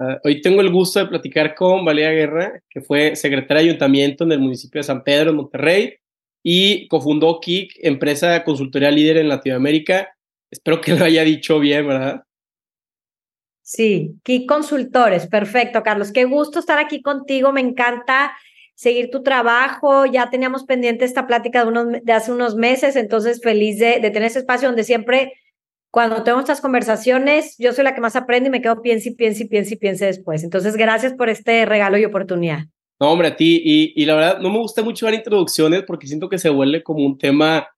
Uh, hoy tengo el gusto de platicar con Valeria Guerra, que fue secretaria de ayuntamiento en el municipio de San Pedro, en Monterrey, y cofundó KIK, empresa de consultoría líder en Latinoamérica. Espero que lo haya dicho bien, ¿verdad? Sí, KIK Consultores, perfecto, Carlos. Qué gusto estar aquí contigo, me encanta seguir tu trabajo. Ya teníamos pendiente esta plática de, unos, de hace unos meses, entonces feliz de, de tener ese espacio donde siempre cuando tengo estas conversaciones, yo soy la que más aprende y me quedo piense y piense y piense y piense después. Entonces, gracias por este regalo y oportunidad. No, hombre, a ti. Y, y la verdad, no me gusta mucho dar introducciones porque siento que se vuelve como un tema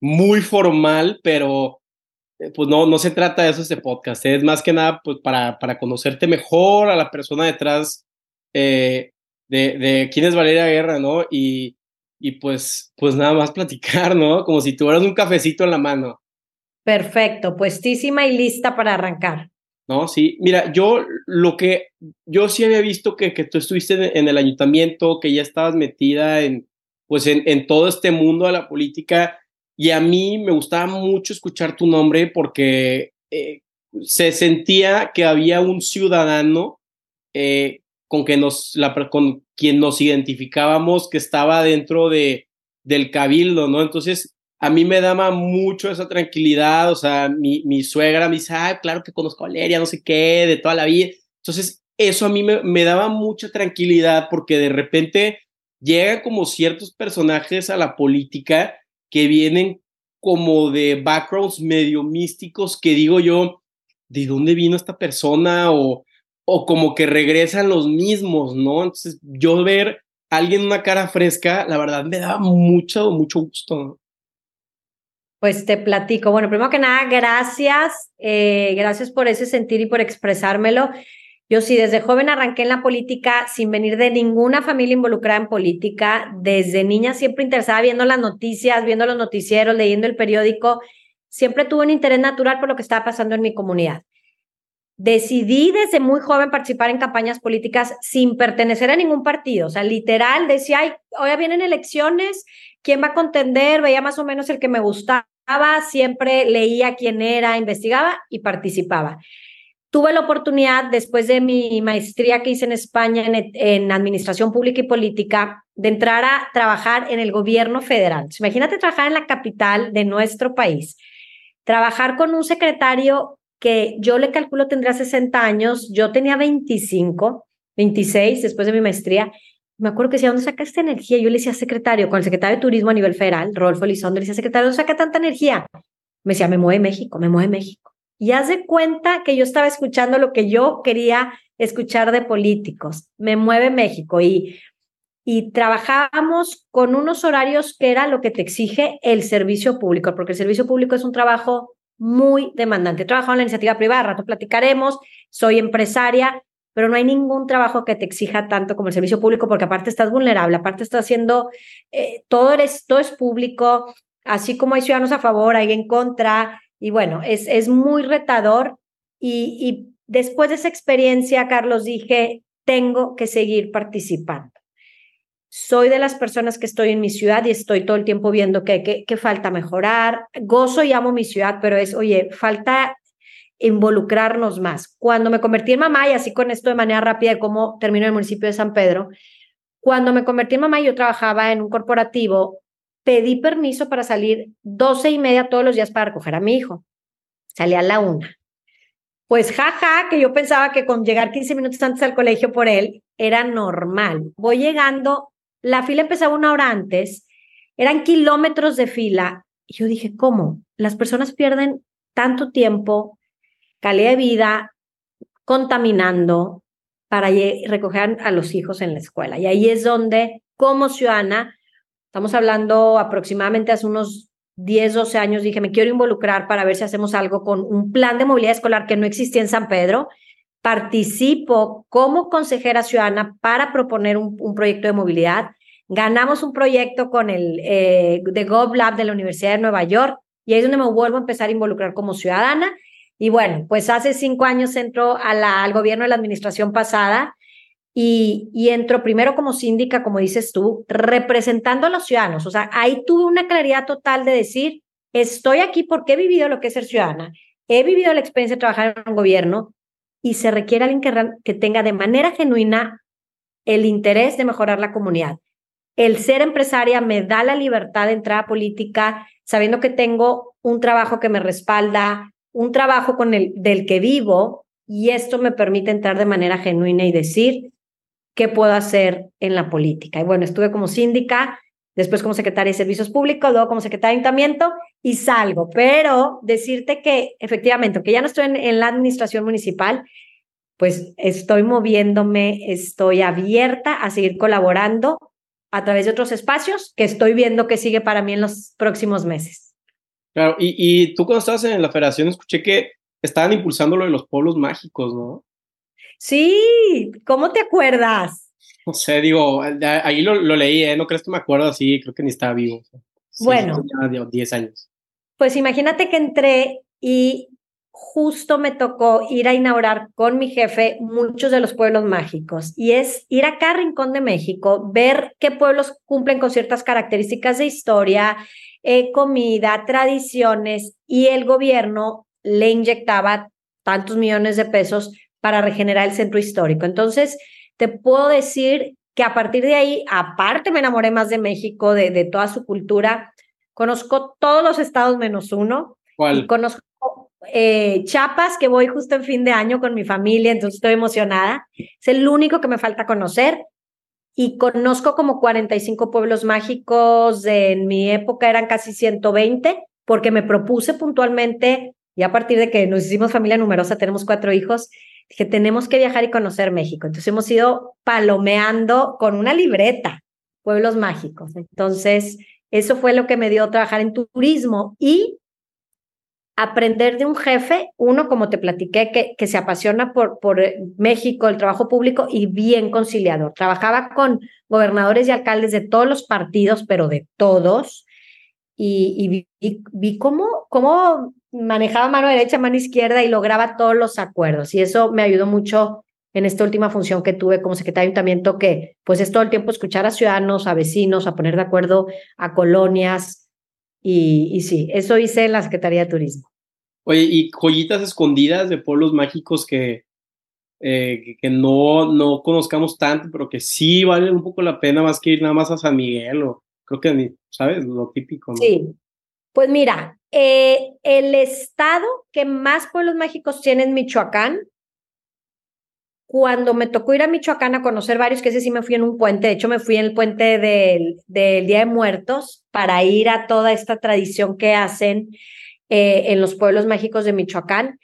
muy formal, pero eh, pues no, no se trata de eso este podcast. Es más que nada pues para, para conocerte mejor a la persona detrás eh, de, de quién es Valeria Guerra, ¿no? Y, y pues, pues nada más platicar, ¿no? Como si tuvieras un cafecito en la mano. Perfecto, puestísima y lista para arrancar. No, sí. Mira, yo lo que yo sí había visto que, que tú estuviste en el ayuntamiento, que ya estabas metida en, pues en, en, todo este mundo de la política y a mí me gustaba mucho escuchar tu nombre porque eh, se sentía que había un ciudadano eh, con, que nos, la, con quien nos identificábamos que estaba dentro de, del cabildo, ¿no? Entonces, a mí me daba mucho esa tranquilidad, o sea, mi, mi suegra me dice, ah, claro que conozco a Valeria, no sé qué, de toda la vida. Entonces, eso a mí me, me daba mucha tranquilidad porque de repente llegan como ciertos personajes a la política que vienen como de backgrounds medio místicos que digo yo, ¿de dónde vino esta persona? O, o como que regresan los mismos, ¿no? Entonces, yo ver a alguien una cara fresca, la verdad me daba mucho, mucho gusto. Pues te platico. Bueno, primero que nada, gracias. Eh, gracias por ese sentir y por expresármelo. Yo sí, desde joven arranqué en la política sin venir de ninguna familia involucrada en política. Desde niña siempre interesada viendo las noticias, viendo los noticieros, leyendo el periódico. Siempre tuve un interés natural por lo que estaba pasando en mi comunidad. Decidí desde muy joven participar en campañas políticas sin pertenecer a ningún partido. O sea, literal, decía, ay, hoy vienen elecciones, ¿quién va a contender? Veía más o menos el que me gustaba siempre leía quién era, investigaba y participaba. Tuve la oportunidad, después de mi maestría que hice en España en, Administración Pública y Política, de entrar a trabajar en el gobierno federal. Imagínate trabajar en la capital de nuestro país, trabajar con un secretario que yo le calculo tendría 60 años, yo tenía 25, 26 después de mi maestría, me acuerdo que decía, ¿dónde saca esta energía? Yo le decía, secretario, con el secretario de Turismo a nivel federal, Rodolfo Elizondo, le decía, secretario, ¿dónde saca tanta energía? Me decía, me mueve México, me mueve México. Y haz de cuenta que yo estaba escuchando lo que yo quería escuchar de políticos. Me mueve México y, y trabajábamos con unos horarios que era lo que te exige el servicio público, porque el servicio público es un trabajo muy demandante. He trabajado en la iniciativa privada, rato platicaremos, soy empresaria, pero no hay ningún trabajo que te exija tanto como el servicio público, porque aparte estás vulnerable, aparte estás haciendo, eh, todo, eres, es público, así como hay ciudadanos a favor, hay en contra, y bueno, es, es muy retador. Y, después de esa experiencia, Carlos, dije, tengo que seguir participando. Soy de las personas que estoy en mi ciudad y estoy todo el tiempo viendo que, que falta mejorar. Gozo y amo mi ciudad, pero es, oye, falta involucrarnos más. Cuando me convertí en mamá, y así con esto de manera rápida de cómo termino en el municipio de San Pedro, cuando me convertí en mamá yo trabajaba en un corporativo, pedí permiso para salir doce y media todos los días para recoger a mi hijo. Salí a la una. Pues jaja, que yo pensaba que con llegar 15 minutos antes al colegio por él era normal. Voy llegando, la fila empezaba una hora antes, eran kilómetros de fila. Y yo dije, ¿cómo? Las personas pierden tanto tiempo calidad de vida, contaminando para recoger a los hijos en la escuela. Y ahí es donde, como ciudadana, estamos hablando aproximadamente hace unos 10, 12 años, dije, me quiero involucrar para ver si hacemos algo con un plan de movilidad escolar que no existía en San Pedro. Participo como consejera ciudadana para proponer un, un proyecto de movilidad. Ganamos un proyecto con el eh, de GovLab de la Universidad de Nueva York y ahí es donde me vuelvo a empezar a involucrar como ciudadana y bueno, pues hace cinco años entró al gobierno de la administración pasada y, y entró primero como síndica, como dices tú, representando a los ciudadanos. O sea, ahí tuve una claridad total de decir, estoy aquí porque he vivido lo que es ser ciudadana, he vivido la experiencia de trabajar en un gobierno y se requiere alguien que, que tenga de manera genuina el interés de mejorar la comunidad. El ser empresaria me da la libertad de entrar a política sabiendo que tengo un trabajo que me respalda, un trabajo con el del que vivo y esto me permite entrar de manera genuina y decir qué puedo hacer en la política. Y bueno, estuve como síndica, después como secretaria de Servicios Públicos, luego como secretaria de Ayuntamiento y salgo. Pero decirte que efectivamente, que ya no estoy en, la administración municipal, pues estoy moviéndome, estoy abierta a seguir colaborando a través de otros espacios que estoy viendo que sigue para mí en los próximos meses. Claro, y, y tú cuando estabas en la federación escuché que estaban impulsando lo de los pueblos mágicos, ¿no? Sí, ¿cómo te acuerdas? No sé, digo, ahí lo, leí, ¿eh? No crees que me acuerdo así, creo que ni estaba vivo. bueno. 10 años. Pues imagínate que entré y justo me tocó ir a inaugurar con mi jefe muchos de los pueblos mágicos y es ir a cada rincón de México, ver qué pueblos cumplen con ciertas características de historia, eh, comida, tradiciones y el gobierno le inyectaba tantos millones de pesos para regenerar el centro histórico. Entonces, te puedo decir que a partir de ahí, aparte me enamoré más de México, de, de toda su cultura, conozco todos los estados menos uno. ¿Cuál? conozco eh, Chiapas, que voy justo en fin de año con mi familia, entonces estoy emocionada. Es el único que me falta conocer. Y conozco como 45 pueblos mágicos, en mi época eran casi 120, porque me propuse puntualmente, y a partir de que nos hicimos familia numerosa, tenemos cuatro hijos, dije, tenemos que viajar y conocer México. Entonces hemos ido palomeando con una libreta, pueblos mágicos. Entonces, eso fue lo que me dio trabajar en turismo y aprender de un jefe, uno, como te platiqué, que, que se apasiona por, por eh, México, el trabajo público y bien conciliador. Trabajaba con gobernadores y alcaldes de todos los partidos, pero de todos. Y, vi, vi, cómo, cómo manejaba mano derecha, mano izquierda y lograba todos los acuerdos. Y eso me ayudó mucho en esta última función que tuve como secretario de ayuntamiento, que pues es todo el tiempo escuchar a ciudadanos, a vecinos, a poner de acuerdo a colonias, y, sí, eso hice en la Secretaría de Turismo. Oye, ¿y joyitas escondidas de pueblos mágicos que, eh, que, no, no conozcamos tanto, pero que sí valen un poco la pena más que ir nada más a San Miguel o creo que, ¿sabes? Lo típico, ¿no? Sí. Pues mira, eh, el estado que más pueblos mágicos tiene es Michoacán, cuando me tocó ir a Michoacán a conocer varios, que ese sí me fui en un puente, de hecho me fui en el puente del, del Día de Muertos para ir a toda esta tradición que hacen eh, en los pueblos mágicos de Michoacán.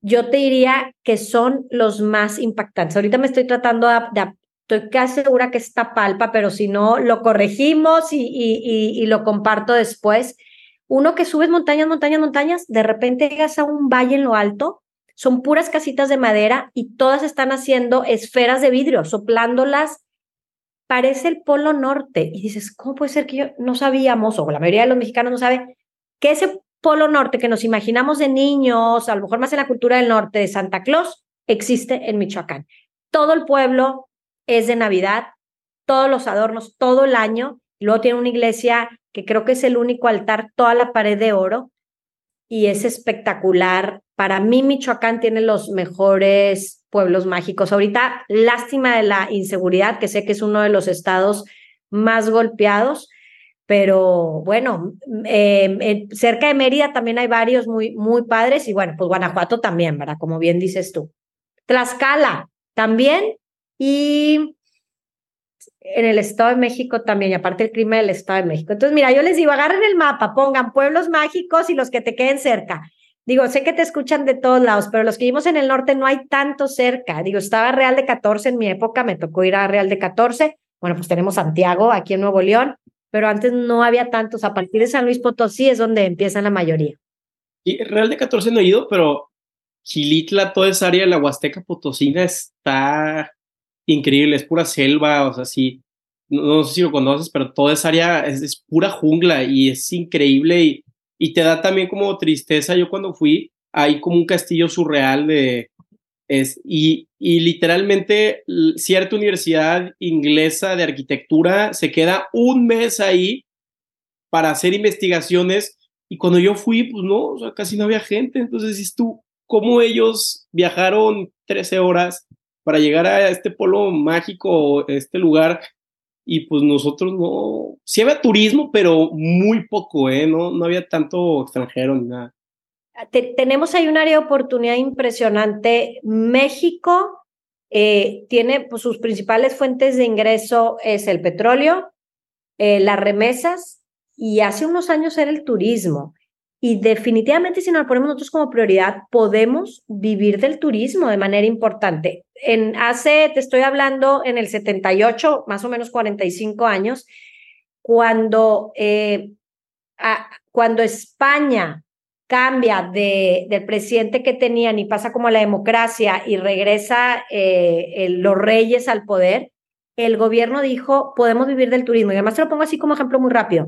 Yo te diría que son los más impactantes. Ahorita me estoy tratando de, estoy casi segura que está palpa, pero si no, lo corregimos y, y, y, lo comparto después. Uno que subes montañas, montañas, montañas, de repente llegas a un valle en lo alto son puras casitas de madera y todas están haciendo esferas de vidrio, soplándolas. Parece el Polo Norte. Y dices, ¿cómo puede ser que yo no sabíamos, o la mayoría de los mexicanos no sabe, que ese Polo Norte que nos imaginamos de niños, a lo mejor más en la cultura del norte de Santa Claus, existe en Michoacán? Todo el pueblo es de Navidad, todos los adornos, todo el año. luego tiene una iglesia que creo que es el único altar, toda la pared de oro y es espectacular. Para mí, Michoacán tiene los mejores pueblos mágicos. Ahorita, lástima de la inseguridad, que sé que es uno de los estados más golpeados, pero bueno, em, cerca de Mérida también hay varios muy, muy padres y bueno, pues Guanajuato también, ¿verdad? Como bien dices tú. Tlaxcala también y en el Estado de México también, y aparte el crimen del Estado de México. Entonces, mira, yo les digo, agarren el mapa, pongan pueblos mágicos y los que te queden cerca. Digo, sé que te escuchan de todos lados, pero los que vivimos en el norte no hay tanto cerca. Digo, estaba Real de 14 en mi época, me tocó ir a Real de 14. Bueno, pues tenemos Santiago aquí en Nuevo León, pero antes no había tantos. A partir de San Luis Potosí es donde empiezan la mayoría. Y Real de 14 no he ido, pero Gilitla, toda esa área de la Huasteca Potosina está increíble, es pura selva, o sea, sí, no, sé si lo conoces, pero toda esa área es, pura jungla y es increíble y, y, te da también como tristeza. Yo cuando fui, hay como un castillo surreal de... Es, y, y literalmente cierta universidad inglesa de arquitectura se queda un mes ahí para hacer investigaciones y cuando yo fui, pues no, o sea, casi no había gente, entonces dices tú, cómo ellos viajaron 13 horas para llegar a este polo mágico, este lugar, y pues nosotros no, sí había turismo, pero muy poco, ¿eh? No, no había tanto extranjero ni nada. tenemos ahí un área de oportunidad impresionante. México eh, tiene pues, sus principales fuentes de ingreso es el petróleo, eh, las remesas y hace unos años era el turismo. Y definitivamente si nos ponemos nosotros como prioridad, podemos vivir del turismo de manera importante. En hace, te estoy hablando, en el 78, más o menos 45 años, cuando, eh, cuando España cambia de, del presidente que tenían y pasa como a la democracia y regresa eh, los reyes al poder, el gobierno dijo, podemos vivir del turismo. Y además te lo pongo así como ejemplo muy rápido.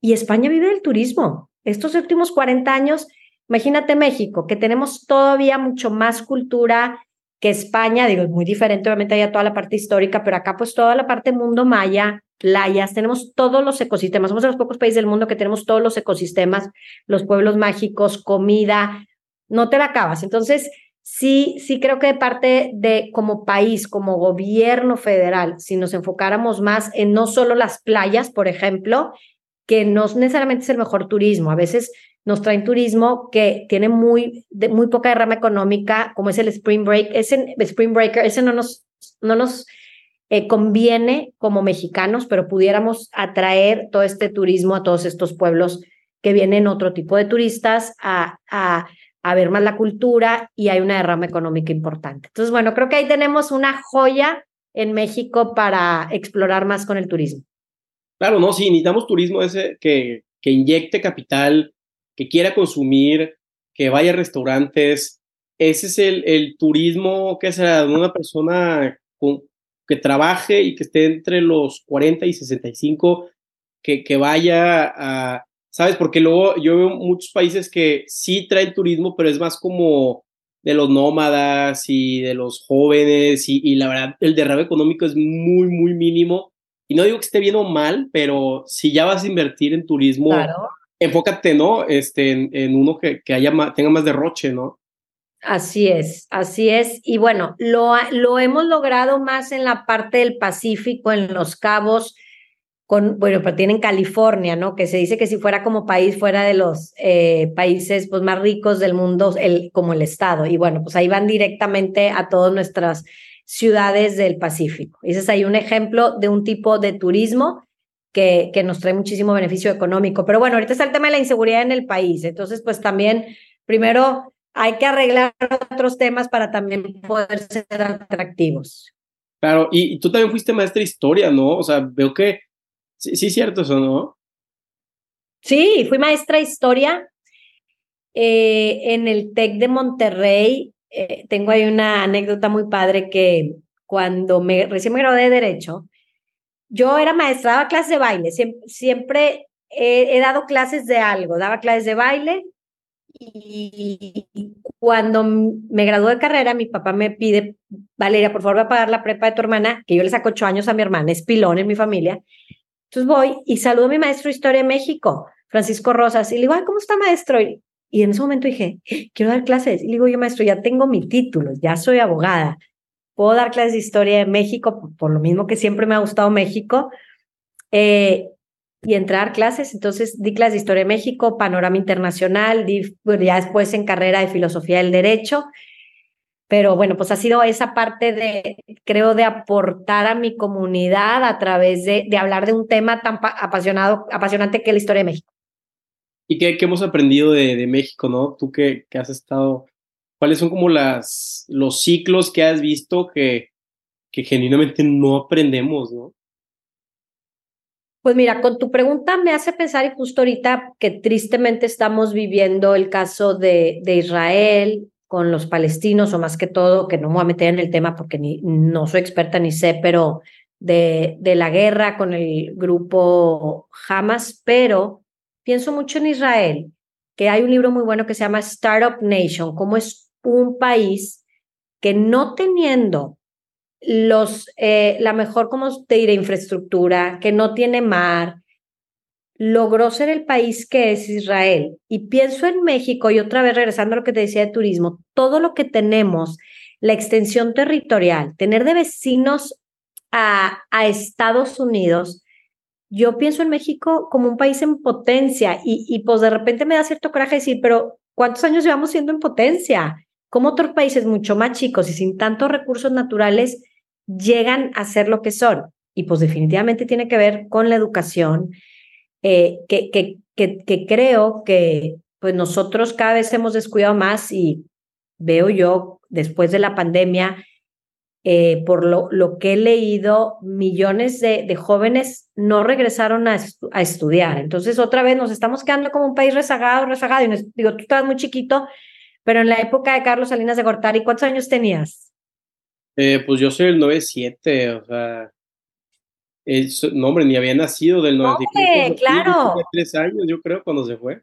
Y España vive del turismo. Estos últimos 40 años, imagínate México, que tenemos todavía mucho más cultura que España, digo, es muy diferente, obviamente hay toda la parte histórica, pero acá pues toda la parte mundo maya, playas, tenemos todos los ecosistemas, somos de los pocos países del mundo que tenemos todos los ecosistemas, los pueblos mágicos, comida, no te la acabas. Entonces, sí, sí creo que de parte de como país, como gobierno federal, si nos enfocáramos más en no solo las playas, por ejemplo, que no necesariamente es el mejor turismo, a veces nos traen turismo que tiene muy, muy poca derrama económica, como es el Spring Break, ese Spring Breaker, ese no nos, no nos eh, conviene como mexicanos, pero pudiéramos atraer todo este turismo a todos estos pueblos que vienen otro tipo de turistas a, a, a ver más la cultura y hay una derrama económica importante. Entonces, bueno, creo que ahí tenemos una joya en México para explorar más con el turismo. Claro, no, sí, necesitamos turismo ese que, que inyecte capital, que quiera consumir, que vaya a restaurantes. Ese es el, el turismo que será de una persona que trabaje y que esté entre los 40 y 65, que, que vaya a, ¿sabes? Porque luego yo veo muchos países que sí traen turismo, pero es más como de los nómadas y de los jóvenes y, y la verdad el derrame económico es muy, muy mínimo y no digo que esté bien o mal, pero si ya vas a invertir en turismo, enfócate, ¿no? Este, en, uno que, que haya tenga más derroche, ¿no? Así es, así es. Y bueno, lo, lo hemos logrado más en la parte del Pacífico, en los cabos, con, bueno, pero tienen California, ¿no? Que se dice que si fuera como país, fuera de los eh, países pues, más ricos del mundo, el, como el Estado. Y bueno, pues ahí van directamente a todas nuestras ciudades del Pacífico. Ese es ahí un ejemplo de un tipo de turismo que, que nos trae muchísimo beneficio económico. Pero bueno, ahorita está el tema de la inseguridad en el país. Entonces, pues también, primero, hay que arreglar otros temas para también poder ser atractivos. Claro, y, tú también fuiste maestra de historia, ¿no? O sea, veo que sí, sí es cierto eso, ¿no? Sí, fui maestra de historia eh, en el TEC de Monterrey eh, tengo ahí una anécdota muy padre que cuando me, recién me gradué de Derecho, yo era maestra, daba clases de baile, siempre, he, dado clases de algo, daba clases de baile y, cuando me gradué de carrera, mi papá me pide, Valeria, por favor, va a pagar la prepa de tu hermana, que yo le saco ocho años a mi hermana, es pilón en mi familia. Entonces voy y saludo a mi maestro de Historia de México, Francisco Rosas, y le digo, Ay, ¿cómo está maestro? Y en ese momento dije, quiero dar clases. Y le digo, yo maestro, ya tengo mi título, ya soy abogada. Puedo dar clases de historia de México, por, lo mismo que siempre me ha gustado México. Eh, y entrar clases. Entonces di clases de historia de México, panorama internacional, di, ya después en carrera de filosofía del derecho. Pero bueno, pues ha sido esa parte de, creo, de aportar a mi comunidad a través de, de hablar de un tema tan apasionado, apasionante que es la historia de México. ¿Y qué, hemos aprendido de, México, no? Tú que, has estado, ¿cuáles son como las, los ciclos que has visto que, que genuinamente no aprendemos, no? Pues mira, con tu pregunta me hace pensar, y justo ahorita que tristemente estamos viviendo el caso de, de Israel con los palestinos, o más que todo, que no me voy a meter en el tema porque ni, no soy experta ni sé, pero de, de la guerra con el grupo Hamas, pero pienso mucho en Israel, que hay un libro muy bueno que se llama Startup Nation, como es un país que no teniendo los, eh, la mejor, como te diré, infraestructura, que no tiene mar, logró ser el país que es Israel. Y pienso en México, y otra vez regresando a lo que te decía de turismo, todo lo que tenemos, la extensión territorial, tener de vecinos a, a Estados Unidos, yo pienso en México como un país en potencia y, pues de repente me da cierto coraje decir, pero ¿cuántos años llevamos siendo en potencia? ¿Cómo otros países mucho más chicos y sin tantos recursos naturales llegan a ser lo que son? Y pues definitivamente tiene que ver con la educación, eh, que, que, que, creo que pues nosotros cada vez hemos descuidado más y veo yo después de la pandemia, eh, por lo, lo, que he leído, millones de, de jóvenes no regresaron a, a, estudiar. Entonces, otra vez nos estamos quedando como un país rezagado, rezagado. Y digo, tú estabas muy chiquito, pero en la época de Carlos Salinas de Gortari, ¿cuántos años tenías? Eh, pues yo soy el 97, o sea, no, hombre, ni había nacido del 94. claro. Tres años, yo creo, cuando se fue.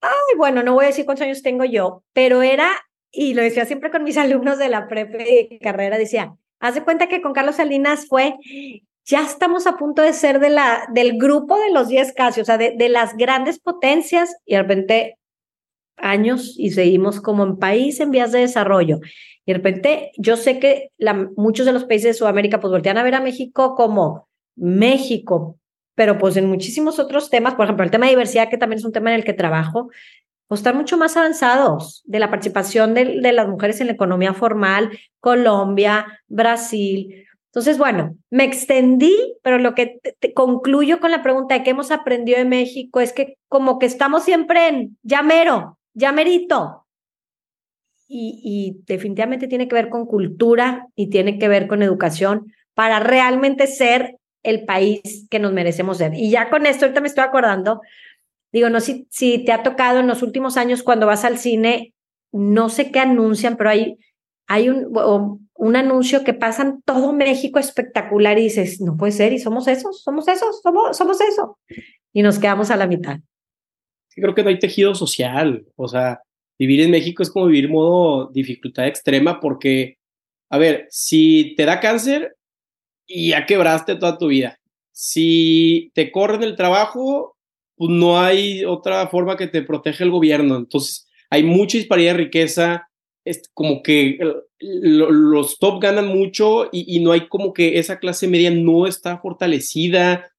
Ay, bueno, no voy a decir cuántos años tengo yo, pero era, y lo decía siempre con mis alumnos de la prepe carrera, decía, haz de cuenta que con Carlos Salinas fue, ya estamos a punto de ser de la, del grupo de los 10 casi, o sea, de, de las grandes potencias, y de repente años y seguimos como en país en vías de desarrollo. Y de repente yo sé que la, muchos de los países de Sudamérica pues voltean a ver a México como México, pero pues en muchísimos otros temas, por ejemplo, el tema de diversidad, que también es un tema en el que trabajo, pues están mucho más avanzados de la participación de, las mujeres en la economía formal, Colombia, Brasil. Entonces, bueno, me extendí, pero lo que concluyo con la pregunta de qué hemos aprendido de México es que como que estamos siempre en llamero, llamerito. Y, y definitivamente tiene que ver con cultura y tiene que ver con educación para realmente ser el país que nos merecemos ser. Y ya con esto, ahorita me estoy acordando, digo, no si, si te ha tocado en los últimos años cuando vas al cine, no sé qué anuncian, pero hay, hay un, un anuncio que pasan todo México espectacular y dices, no puede ser, y somos esos, somos esos, somos, somos eso. Y nos quedamos a la mitad. Creo que no hay tejido social, o sea, vivir en México es como vivir modo dificultad extrema porque, a ver, si te da cáncer, y ya quebraste toda tu vida. Si te corren el trabajo, pues no hay otra forma que te proteja el gobierno. Entonces, hay mucha disparidad de riqueza, es como que los top ganan mucho y, y, no hay como que esa clase media no está fortalecida,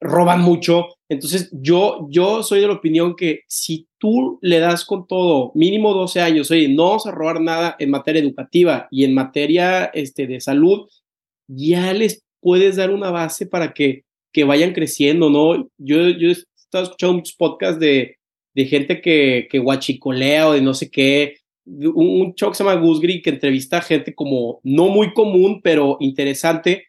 roban mucho. Entonces, yo, yo soy de la opinión que si tú le das con todo, mínimo 12 años, oye, no vamos a robar nada en materia educativa y en materia este, de salud, ya les puedes dar una base para que, que vayan creciendo, ¿no? Yo, yo he estado escuchando muchos podcasts de, de gente que, que guachicolea o de no sé qué. Un, un show que se llama Gusgri que entrevista a gente como no muy común, pero interesante.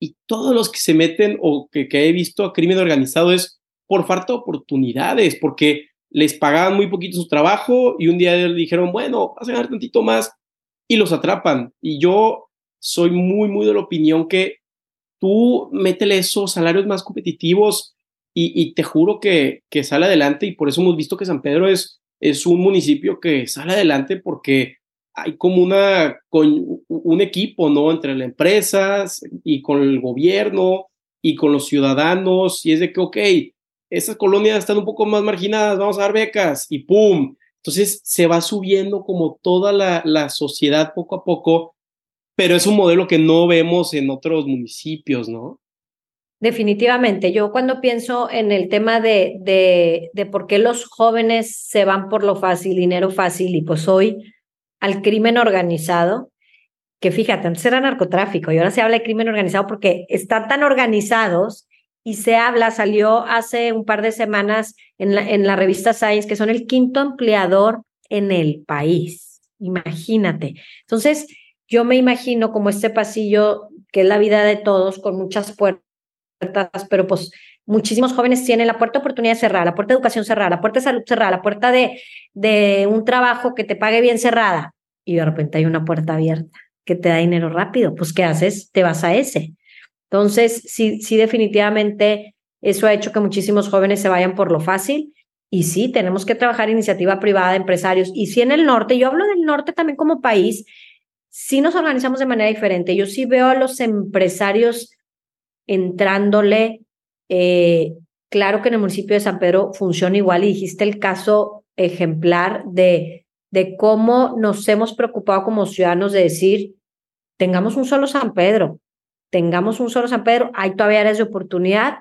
Y todos los que se meten o que, que he visto a crimen organizado es por falta de oportunidades, porque les pagaban muy poquito su trabajo y un día le dijeron, bueno, vas a ganar tantito más y los atrapan. Y yo soy muy, muy de la opinión que tú métele esos salarios más competitivos y, te juro que, que sale adelante y por eso hemos visto que San Pedro es, es un municipio que sale adelante porque hay como una, con un equipo, ¿no? Entre las empresas y con el gobierno y con los ciudadanos y es de que, ok, esas colonias están un poco más marginadas, vamos a dar becas y ¡pum! Entonces se va subiendo como toda la, la sociedad poco a poco pero es un modelo que no vemos en otros municipios, ¿no? Definitivamente. Yo cuando pienso en el tema de, de, de por qué los jóvenes se van por lo fácil, dinero fácil, y pues hoy al crimen organizado, que fíjate, antes era narcotráfico y ahora se habla de crimen organizado porque están tan organizados y se habla, salió hace un par de semanas en la, en la revista Science, que son el quinto empleador en el país. Imagínate. Entonces, yo me imagino como este pasillo que es la vida de todos con muchas puertas, pero pues muchísimos jóvenes tienen la puerta de oportunidad cerrada, la puerta de educación cerrada, la puerta de salud cerrada, la puerta de, de un trabajo que te pague bien cerrada y de repente hay una puerta abierta que te da dinero rápido. Pues ¿qué haces? Te vas a ese. Entonces, sí, sí, definitivamente eso ha hecho que muchísimos jóvenes se vayan por lo fácil. Y sí, tenemos que trabajar iniciativa privada, empresarios. Y sí en el norte, yo hablo del norte también como país, sí nos organizamos de manera diferente. Yo sí veo a los empresarios entrándole, eh, claro que en el municipio de San Pedro funciona igual y dijiste el caso ejemplar de, de cómo nos hemos preocupado como ciudadanos de decir, tengamos un solo San Pedro, tengamos un solo San Pedro, hay todavía áreas de oportunidad,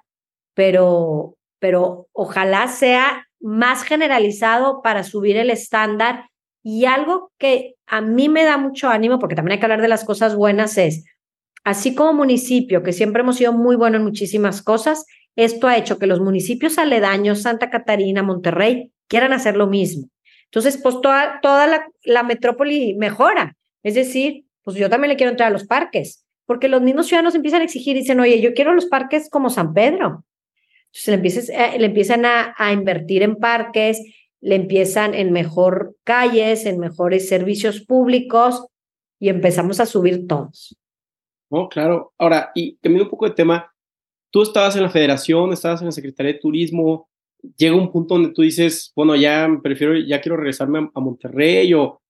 pero, pero ojalá sea más generalizado para subir el estándar. Y algo que a mí me da mucho ánimo, porque también hay que hablar de las cosas buenas, es, así como municipio, que siempre hemos sido muy buenos en muchísimas cosas, esto ha hecho que los municipios aledaños, Santa Catarina, Monterrey, quieran hacer lo mismo. Entonces, pues toda, toda la, metrópoli mejora. Es decir, pues yo también le quiero entrar a los parques, porque los mismos ciudadanos empiezan a exigir y dicen, oye, yo quiero los parques como San Pedro. Entonces le, empiezas, eh, empiezan a, a, invertir en parques, le empiezan en mejor calles, en mejores servicios públicos y empezamos a subir todos. Oh, claro. Ahora, y cambiando un poco de tema, tú estabas en la federación, estabas en la Secretaría de Turismo, llega un punto donde tú dices, bueno, ya prefiero, ya quiero regresarme a, Monterrey o,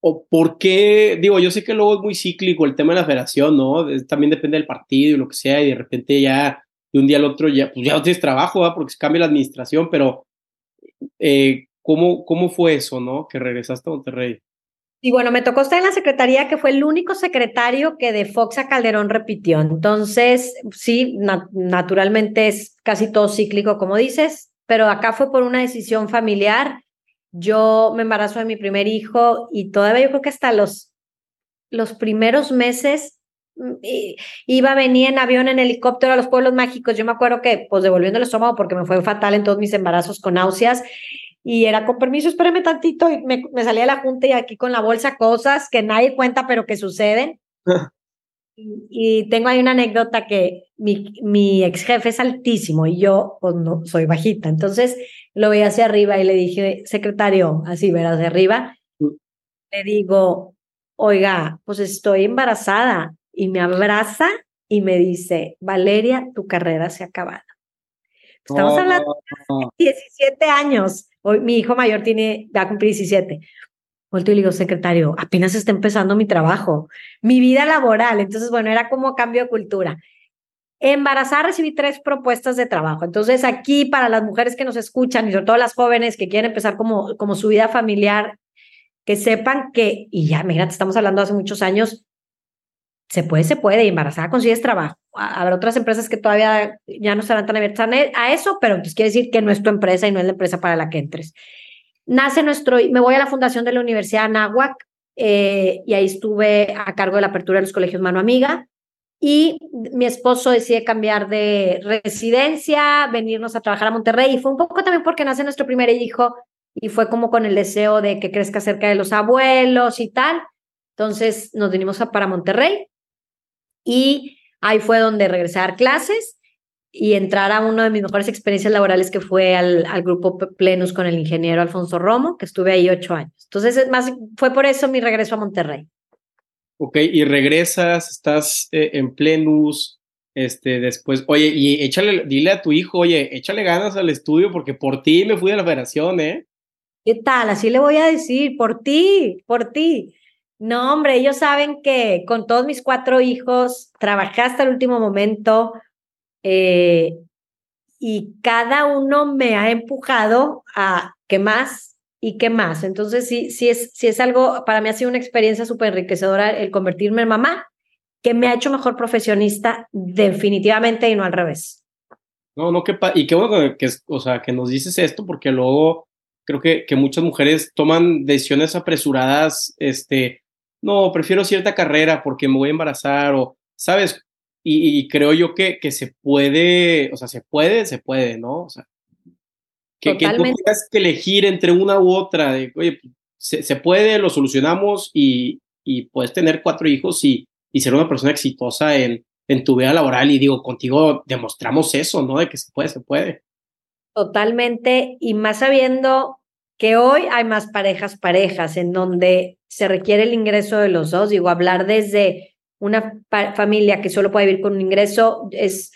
o por qué, digo, yo sé que luego es muy cíclico el tema de la federación, ¿no? También depende del partido y lo que sea, y de repente ya de un día al otro ya, pues ya no tienes trabajo, ¿verdad? Porque se cambia la administración, pero eh, ¿cómo, ¿cómo fue eso, no? Que regresaste a Monterrey. Y bueno, me tocó estar en la secretaría, que fue el único secretario que de Fox a Calderón repitió. Entonces, sí, naturalmente es casi todo cíclico, como dices, pero acá fue por una decisión familiar. Yo me embarazo de mi primer hijo y todavía yo creo que hasta los, los primeros meses mm, iba, venía en avión, en helicóptero a los pueblos mágicos. Yo me acuerdo que, pues devolviendo el estómago porque me fue fatal en todos mis embarazos con náuseas y era con permiso, espérame tantito, y me, me salía a la junta y aquí con la bolsa cosas que nadie cuenta, pero que suceden. y, y, tengo ahí una anécdota que mi, mi ex jefe es altísimo y yo pues, no soy bajita. Entonces lo veía hacia arriba y le dije, secretario, así verás de arriba, mm. le digo, oiga, pues estoy embarazada. Y me abraza y me dice, Valeria, tu carrera se ha acabado. Estamos hablando de 17 años. Hoy mi hijo mayor tiene, va a cumplir 17. Vuelto y le digo, secretario, apenas está empezando mi trabajo, mi vida laboral. Entonces, bueno, era como cambio de cultura. Embarazada recibí tres propuestas de trabajo. Entonces, aquí para las mujeres que nos escuchan y sobre todo las jóvenes que quieren empezar como, como su vida familiar, que sepan que, y ya, mira, estamos hablando hace muchos años, se puede, se puede, y embarazada consigues trabajo. Habrá otras empresas que todavía ya no estarán tan abiertas a eso, pero entonces quiere decir que no es tu empresa y no es la empresa para la que entres. Nace nuestro, me voy a la fundación de la Universidad Anáhuac eh, y ahí estuve a cargo de la apertura de los colegios Mano Amiga y mi esposo decide cambiar de residencia, venirnos a trabajar a Monterrey y fue un poco también porque nace nuestro primer hijo y fue como con el deseo de que crezca cerca de los abuelos y tal. Entonces nos vinimos a, para Monterrey y ahí fue donde regresé a dar clases y entrar a una de mis mejores experiencias laborales que fue al, al grupo Plenus con el ingeniero Alfonso Romo, que estuve ahí ocho años. Entonces, más, fue por eso mi regreso a Monterrey. Ok, y regresas, estás eh, en Plenus, este, después, oye, y échale, dile a tu hijo, oye, échale ganas al estudio porque por ti me fui a la federación, ¿eh? ¿Qué tal? Así le voy a decir, por ti, por ti. No, hombre, ellos saben que con todos mis cuatro hijos trabajé hasta el último momento eh, y cada uno me ha empujado a qué más y qué más. Entonces, sí, sí es, sí es algo, para mí ha sido una experiencia súper enriquecedora el convertirme en mamá, que me ha hecho mejor profesionista definitivamente y no al revés. No, no, que y qué bueno que, o sea, que nos dices esto porque luego creo que, que muchas mujeres toman decisiones apresuradas, este, no, prefiero cierta carrera porque me voy a embarazar o, ¿sabes? Y, creo yo que, que se puede, o sea, se puede, se puede, ¿no? O sea, que, que no tengas que elegir entre una u otra, de, oye, se, se puede, lo solucionamos y, y, puedes tener cuatro hijos y, y ser una persona exitosa en, en tu vida laboral. Y digo, contigo demostramos eso, ¿no? De que se puede, se puede. Totalmente, y más sabiendo que hoy hay más parejas, parejas, en donde se requiere el ingreso de los dos. Digo, hablar desde una familia que solo puede vivir con un ingreso es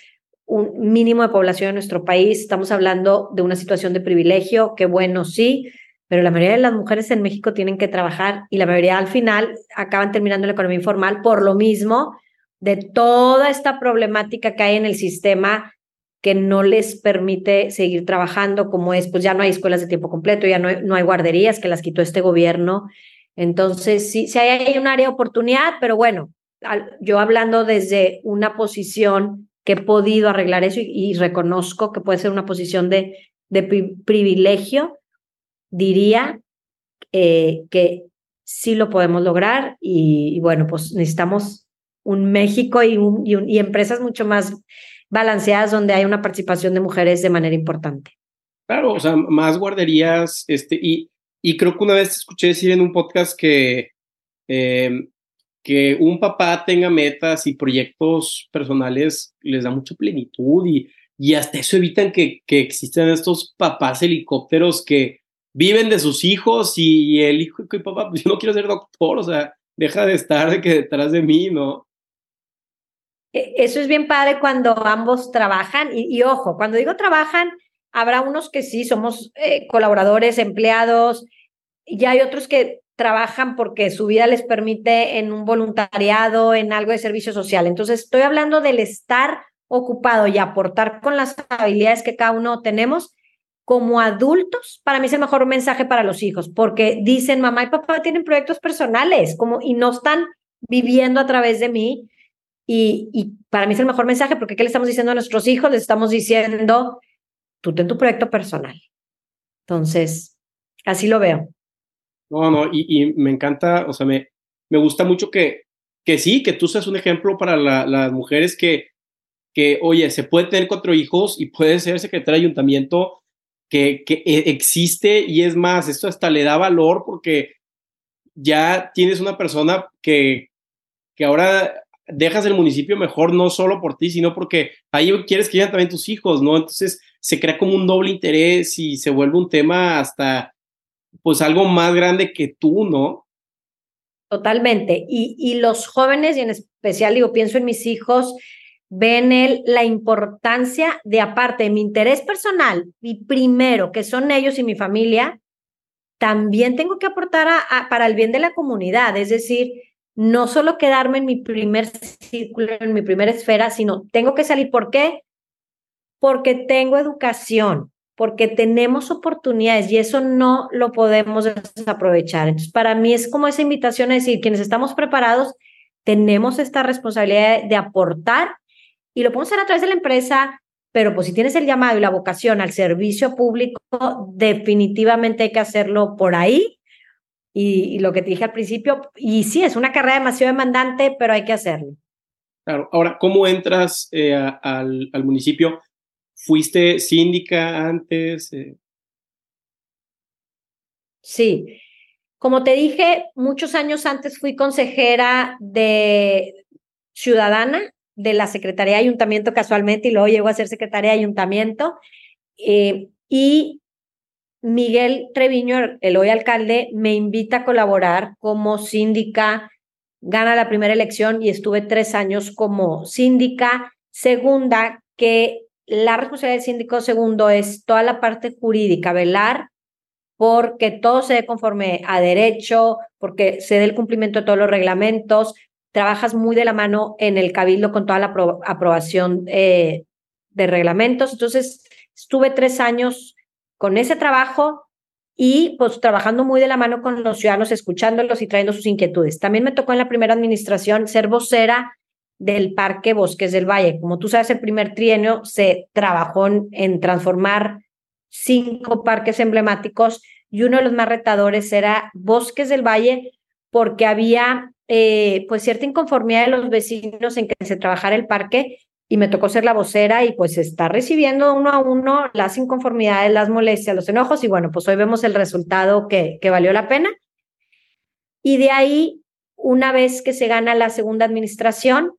un mínimo de población en nuestro país. Estamos hablando de una situación de privilegio, que bueno, sí, pero la mayoría de las mujeres en México tienen que trabajar y la mayoría al final acaban terminando la economía informal por lo mismo de toda esta problemática que hay en el sistema que no les permite seguir trabajando, como es, pues ya no hay escuelas de tiempo completo, ya no hay, no hay guarderías que las quitó este gobierno. Entonces, sí, sí hay, un área de oportunidad, pero bueno, yo hablando desde una posición que he podido arreglar eso y, reconozco que puede ser una posición de, de privilegio, diría eh, que sí lo podemos lograr y, bueno, pues necesitamos un México y, y, empresas mucho más balanceadas donde hay una participación de mujeres de manera importante. Claro, o sea, más guarderías, este, y, y creo que una vez escuché decir en un podcast que, em, que un papá tenga metas y proyectos personales les da mucha plenitud y, y hasta eso evitan que, que existan estos papás helicópteros que viven de sus hijos y, el hijo y papá, pues yo no quiero ser doctor, o sea, deja de estar de que detrás de mí, ¿no? E, eso es bien padre cuando ambos trabajan y, ojo, cuando digo trabajan, habrá unos que sí, somos eh, colaboradores, empleados, y hay otros que trabajan porque su vida les permite en un voluntariado, en algo de servicio social. Entonces, estoy hablando del estar ocupado y aportar con las habilidades que cada uno tenemos como adultos, para mí es el mejor mensaje para los hijos, porque dicen, mamá y papá tienen proyectos personales como, y no están viviendo a través de mí. Y, y para mí es el mejor mensaje, porque ¿qué le estamos diciendo a nuestros hijos? Les estamos diciendo, tú ten tu proyecto personal. Entonces, así lo veo. No, no, y, y me encanta, o sea, me, me gusta mucho que, que sí, que tú seas un ejemplo para las mujeres que, que, oye, se puede tener cuatro hijos y puede ser secretaria de ayuntamiento que, e, existe y es más, esto hasta le da valor porque ya tienes una persona que, que ahora dejas el municipio mejor no solo por ti, sino porque ahí quieres que lleguen también tus hijos, ¿no? Entonces se crea como un doble interés y se vuelve un tema hasta, pues algo más grande que tú, ¿no? Totalmente. Y, y los jóvenes, y en especial, digo, pienso en mis hijos, ven él la importancia de, aparte de mi interés personal y primero, que son ellos y mi familia, también tengo que aportar para el bien de la comunidad, es decir, no solo quedarme en mi primer círculo, en mi primera esfera, sino tengo que salir. ¿Por qué? Porque tengo educación, porque tenemos oportunidades y eso no lo podemos desaprovechar. Entonces, para mí es como esa invitación a decir, quienes estamos preparados, tenemos esta responsabilidad de aportar y lo podemos hacer a través de la empresa, pero pues si tienes el llamado y la vocación al servicio público, definitivamente hay que hacerlo por ahí. Y, lo que te dije al principio, y sí, es una carrera demasiado demandante, pero hay que hacerlo. Claro, ahora, ¿cómo entras eh, al, al, municipio? ¿Fuiste síndica antes? Eh? Sí, como te dije, muchos años antes fui consejera de ciudadana de la Secretaría de Ayuntamiento casualmente y luego llegó a ser Secretaría de Ayuntamiento. Eh, y Miguel Treviño, el hoy alcalde, me invita a colaborar como síndica, gana la primera elección y estuve tres años como síndica. Segunda, que la responsabilidad del síndico segundo es toda la parte jurídica, velar porque todo se dé conforme a derecho, porque se dé el cumplimiento de todos los reglamentos, trabajas muy de la mano en el cabildo con toda la aprobación eh, de reglamentos. Entonces, estuve tres años con ese trabajo y pues trabajando muy de la mano con los ciudadanos, escuchándolos y trayendo sus inquietudes. También me tocó en la primera administración ser vocera del Parque Bosques del Valle. Como tú sabes, el primer trienio se trabajó en transformar cinco parques emblemáticos y uno de los más retadores era Bosques del Valle porque había eh, pues cierta inconformidad de los vecinos en que se trabajara el parque y me tocó ser la vocera y pues está recibiendo uno a uno las inconformidades, las molestias, los enojos y bueno, pues hoy vemos el resultado que, que valió la pena. Y de ahí, una vez que se gana la segunda administración,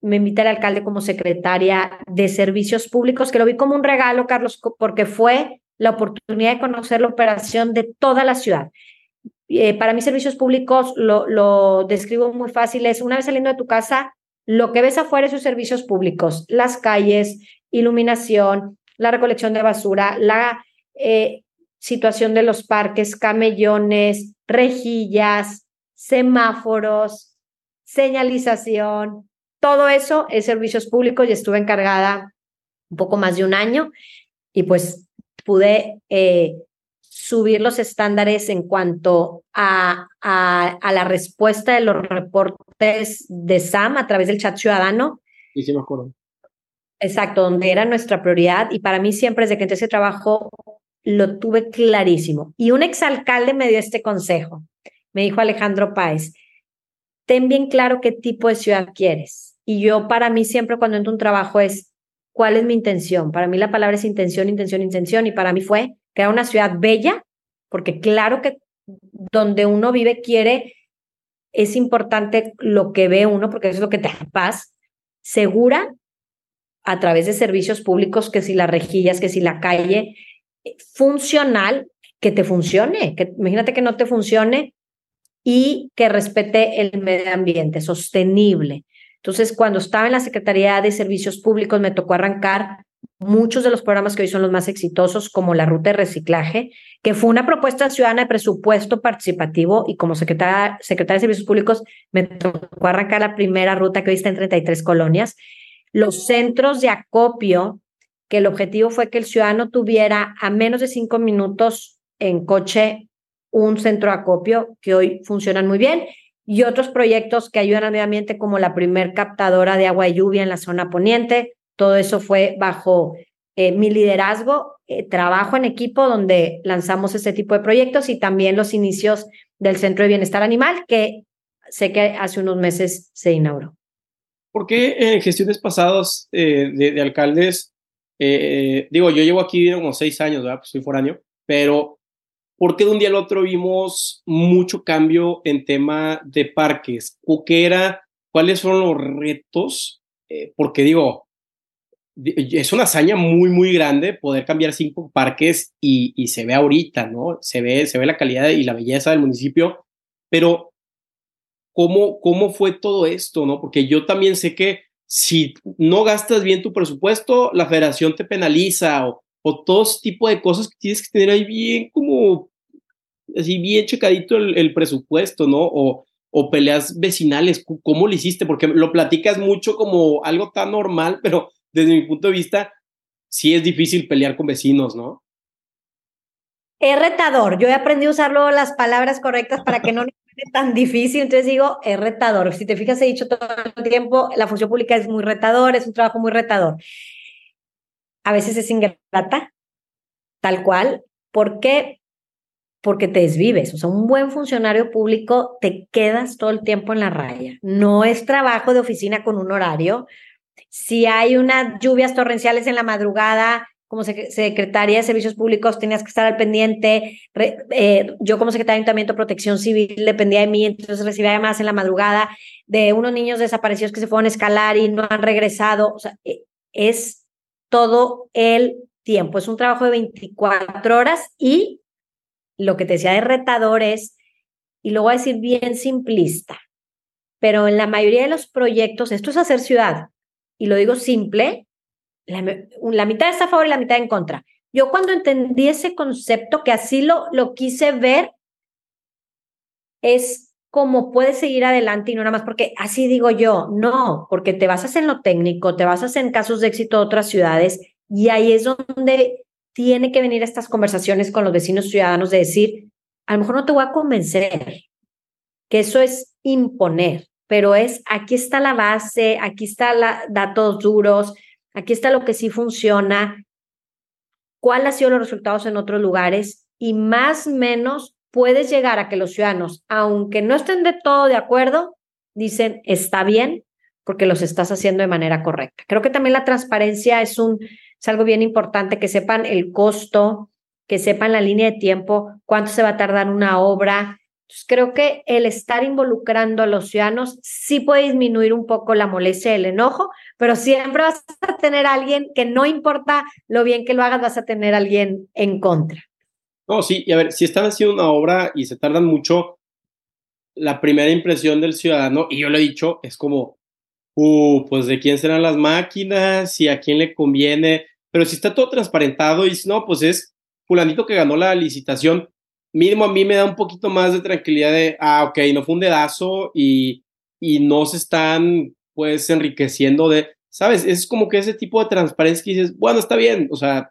me invita el alcalde como secretaria de servicios públicos, que lo vi como un regalo, Carlos, porque fue la oportunidad de conocer la operación de toda la ciudad. Eh, para mis servicios públicos lo, lo describo muy fácil, es una vez saliendo de tu casa, lo que ves afuera es sus servicios públicos, las calles, iluminación, la recolección de basura, la eh, situación de los parques, camellones, rejillas, semáforos, señalización, todo eso es servicios públicos. Y estuve encargada un poco más de un año y pues pude eh, subir los estándares en cuanto a, a, a, la respuesta de los reportes de SAM a través del chat ciudadano. Sí, sí, me acuerdo. Exacto, donde era nuestra prioridad y para mí siempre desde que entré ese trabajo lo tuve clarísimo. Y un exalcalde me dio este consejo. Me dijo Alejandro Páez, ten bien claro qué tipo de ciudad quieres. Y yo para mí siempre cuando entro un trabajo es, ¿cuál es mi intención? Para mí la palabra es intención, intención, intención. Y para mí fue crear una ciudad bella, porque claro que donde uno vive quiere, es importante lo que ve uno, porque eso es lo que te da paz, segura a través de servicios públicos, que si las rejillas, que si la calle, funcional, que te funcione, que imagínate que no te funcione y que respete el medio ambiente, sostenible. Entonces, cuando estaba en la Secretaría de Servicios Públicos, me tocó arrancar muchos de los programas que hoy son los más exitosos, como la ruta de reciclaje, que fue una propuesta ciudadana de presupuesto participativo y como secretaria, secretaria de Servicios Públicos me tocó arrancar la primera ruta que hoy está en 33 colonias los centros de acopio, que el objetivo fue que el ciudadano tuviera a menos de cinco minutos en coche un centro de acopio, que hoy funcionan muy bien, y otros proyectos que ayudan al medio ambiente, como la primer captadora de agua y lluvia en la zona poniente. Todo eso fue bajo eh, mi liderazgo, eh, trabajo en equipo donde lanzamos ese tipo de proyectos y también los inicios del Centro de Bienestar Animal, que sé que hace unos meses se inauguró. ¿Por qué en gestiones pasadas eh, de, alcaldes, digo, yo llevo aquí como seis años, ¿verdad? Pues soy foráneo, pero ¿por qué de un día al otro vimos mucho cambio en tema de parques? ¿Qué era? ¿Cuáles fueron los retos? Porque digo, es una hazaña muy, muy grande poder cambiar cinco parques y, y, se ve ahorita, ¿no? Se ve, se ve la calidad y la belleza del municipio, pero cómo, cómo fue todo esto, ¿no? Porque yo también sé que si no gastas bien tu presupuesto, la federación te penaliza o, o todo ese tipo de cosas que tienes que tener ahí bien como, así bien checadito el, presupuesto, ¿no? O, o peleas vecinales, ¿cómo lo hiciste? Porque lo platicas mucho como algo tan normal, pero desde mi punto de vista, sí es difícil pelear con vecinos, ¿no? Es retador. Yo he aprendido a usar las palabras correctas para que no tan difícil, entonces digo, es retador. Si te fijas, he dicho todo el tiempo, la función pública es muy retador, es un trabajo muy retador. A veces es ingrata, tal cual. ¿Por qué? Porque te desvives. O sea, un buen funcionario público te quedas todo el tiempo en la raya. No es trabajo de oficina con un horario. Si hay unas lluvias torrenciales en la madrugada, como secretaria de Servicios Públicos tenías que estar al pendiente. Eh, yo como secretaria de Ayuntamiento de Protección Civil dependía de mí, entonces recibía además en la madrugada de unos niños desaparecidos que se fueron a escalar y no han regresado. O sea, e, es todo el tiempo. Es un trabajo de 24 horas y lo que te decía de retador es, y lo voy a decir bien simplista, pero en la mayoría de los proyectos, esto es hacer ciudad, y lo digo simple, la, mitad está a favor y la mitad en contra. Yo cuando entendí ese concepto, que así lo, lo quise ver, es como puedes seguir adelante y no nada más porque así digo yo, no, porque te basas en lo técnico, te basas en casos de éxito de otras ciudades y ahí es donde tiene que venir estas conversaciones con los vecinos ciudadanos de decir, a lo mejor no te voy a convencer, que eso es imponer, pero es aquí está la base, aquí están datos duros, Aquí está lo que sí funciona, cuál han sido los resultados en otros lugares y más o menos puedes llegar a que los ciudadanos, aunque no estén de todo de acuerdo, dicen está bien porque los estás haciendo de manera correcta. Creo que también la transparencia es un es algo bien importante que sepan el costo, que sepan la línea de tiempo, cuánto se va a tardar una obra, creo que el estar involucrando a los ciudadanos sí puede disminuir un poco la molestia y el enojo, pero siempre vas a tener alguien que no importa lo bien que lo hagas, vas a tener alguien en contra. No, sí, y a ver, si están haciendo una obra y se tardan mucho, la primera impresión del ciudadano, y yo lo he dicho, es como, uh, pues de quién serán las máquinas y a quién le conviene, pero si está todo transparentado y no, pues es fulanito que ganó la licitación, mínimo a mí me da un poquito más de tranquilidad de, ah, ok, no fue un dedazo y, y no se están pues enriqueciendo de, ¿sabes? Es como que ese tipo de transparencia que dices, bueno, está bien, o sea,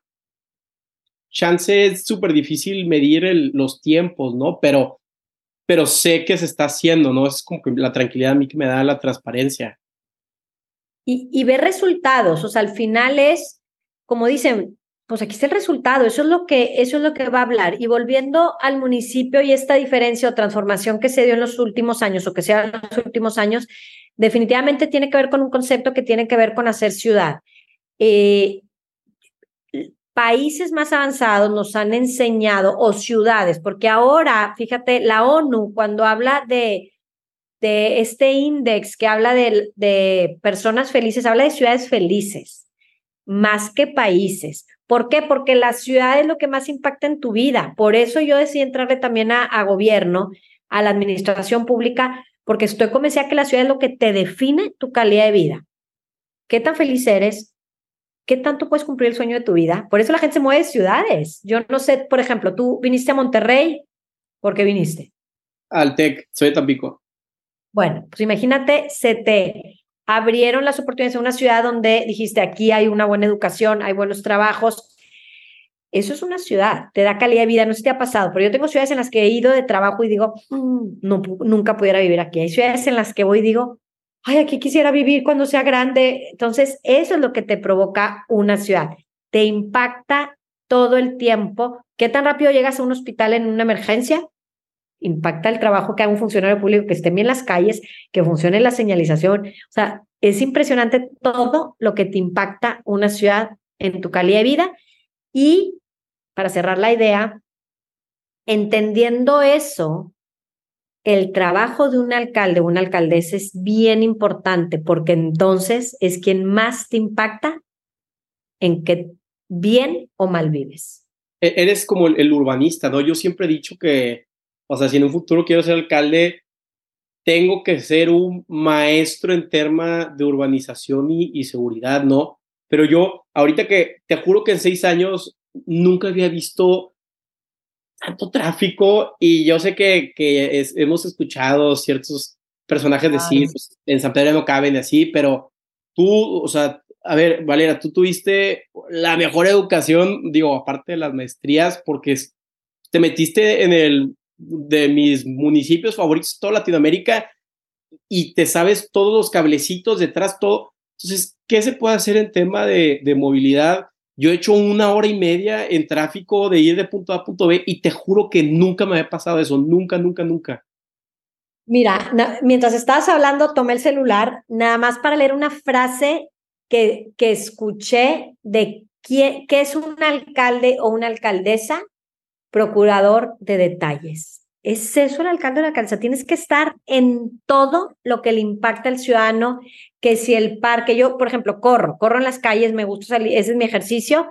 chance es súper difícil medir los tiempos, ¿no? Pero, pero sé que se está haciendo, ¿no? Es como que la tranquilidad a mí que me da la transparencia. Y, y ver resultados, o sea, al final es, como dicen, pues aquí está el resultado, eso es lo que eso es lo que va a hablar. Y volviendo al municipio y esta diferencia o transformación que se dio en los últimos años o que se en los últimos años, definitivamente tiene que ver con un concepto que tiene que ver con hacer ciudad. Eh, países más avanzados nos han enseñado, o ciudades, porque ahora, fíjate, la ONU cuando habla de, de este índice que habla de, de personas felices, habla de ciudades felices, más que países. ¿Por qué? Porque la ciudad es lo que más impacta en tu vida. Por eso yo decidí entrarle también a, gobierno, a la administración pública, porque estoy convencida que la ciudad es lo que te define tu calidad de vida. ¿Qué tan feliz eres? ¿Qué tanto puedes cumplir el sueño de tu vida? Por eso la gente se mueve de ciudades. Yo no sé, por ejemplo, tú viniste a Monterrey, ¿por qué viniste? Al TEC, soy de Tampico. Bueno, pues imagínate, se te abrieron las oportunidades en una ciudad donde dijiste, aquí hay una buena educación, hay buenos trabajos. Eso es una ciudad, te da calidad de vida, no sé si te ha pasado, pero yo tengo ciudades en las que he ido de trabajo y digo, mm, no, nunca pudiera vivir aquí. Hay ciudades en las que voy y digo, ay, aquí quisiera vivir cuando sea grande. Entonces, eso es lo que te provoca una ciudad. Te impacta todo el tiempo. ¿Qué tan rápido llegas a un hospital en una emergencia? Impacta el trabajo que haga un funcionario público, que esté bien en las calles, que funcione la señalización. O sea, es impresionante todo lo que te impacta una ciudad en tu calidad de vida. Y para cerrar la idea, entendiendo eso, el trabajo de un alcalde o una alcaldesa es bien importante porque entonces es quien más te impacta en que bien o mal vives. E-, eres como el, el urbanista, ¿no? Yo siempre he dicho que o sea, si en un futuro quiero ser alcalde, tengo que ser un maestro en tema de urbanización y, seguridad, ¿no? Pero yo, ahorita que te juro que en seis años nunca había visto tanto tráfico y yo sé que, que hemos escuchado ciertos personajes decir, pues, en San Pedro no caben y así, pero tú, o sea, a ver, Valera, tú tuviste la mejor educación, digo, aparte de las maestrías, porque te metiste en el de mis municipios favoritos de toda Latinoamérica y te sabes todos los cablecitos detrás, todo. Entonces, ¿qué se puede hacer en tema de, movilidad? Yo he hecho una hora y media en tráfico de ir de punto A a punto B y te juro que nunca me había pasado eso, nunca, nunca, nunca. Mira, mientras estabas hablando, tomé el celular nada más para leer una frase que, que escuché de quién, qué es un alcalde o una alcaldesa procurador de detalles. Es eso el alcalde de la calza. Tienes que estar en todo lo que le impacta al ciudadano, que si el parque, yo, por ejemplo, corro, corro en las calles, me gusta salir, ese es mi ejercicio,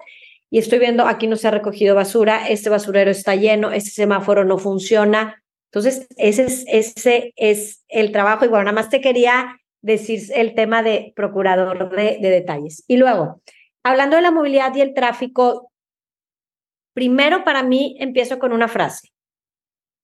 y estoy viendo, aquí no se ha recogido basura, este basurero está lleno, este semáforo no funciona. Entonces, ese es, ese es el trabajo. Y bueno, nada más te quería decir el tema de procurador de, de detalles. Y luego, hablando de la movilidad y el tráfico, Primero, para mí, empiezo con una frase.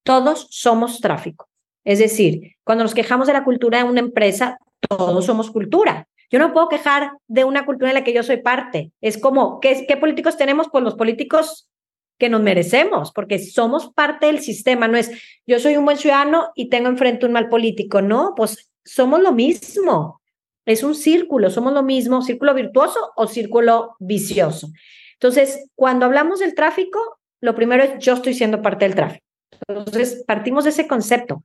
Todos somos tráfico. Es decir, cuando nos quejamos de la cultura de una empresa, todos somos cultura. Yo no puedo quejar de una cultura en la que yo soy parte. Es como, ¿qué, qué políticos tenemos? Pues los políticos que nos merecemos, porque somos parte del sistema. No es, yo soy un buen ciudadano y tengo enfrente un mal político. No, pues somos lo mismo. Es un círculo, somos lo mismo, círculo virtuoso o círculo vicioso. Entonces, cuando hablamos del tráfico, lo primero es yo estoy siendo parte del tráfico. Entonces, partimos de ese concepto.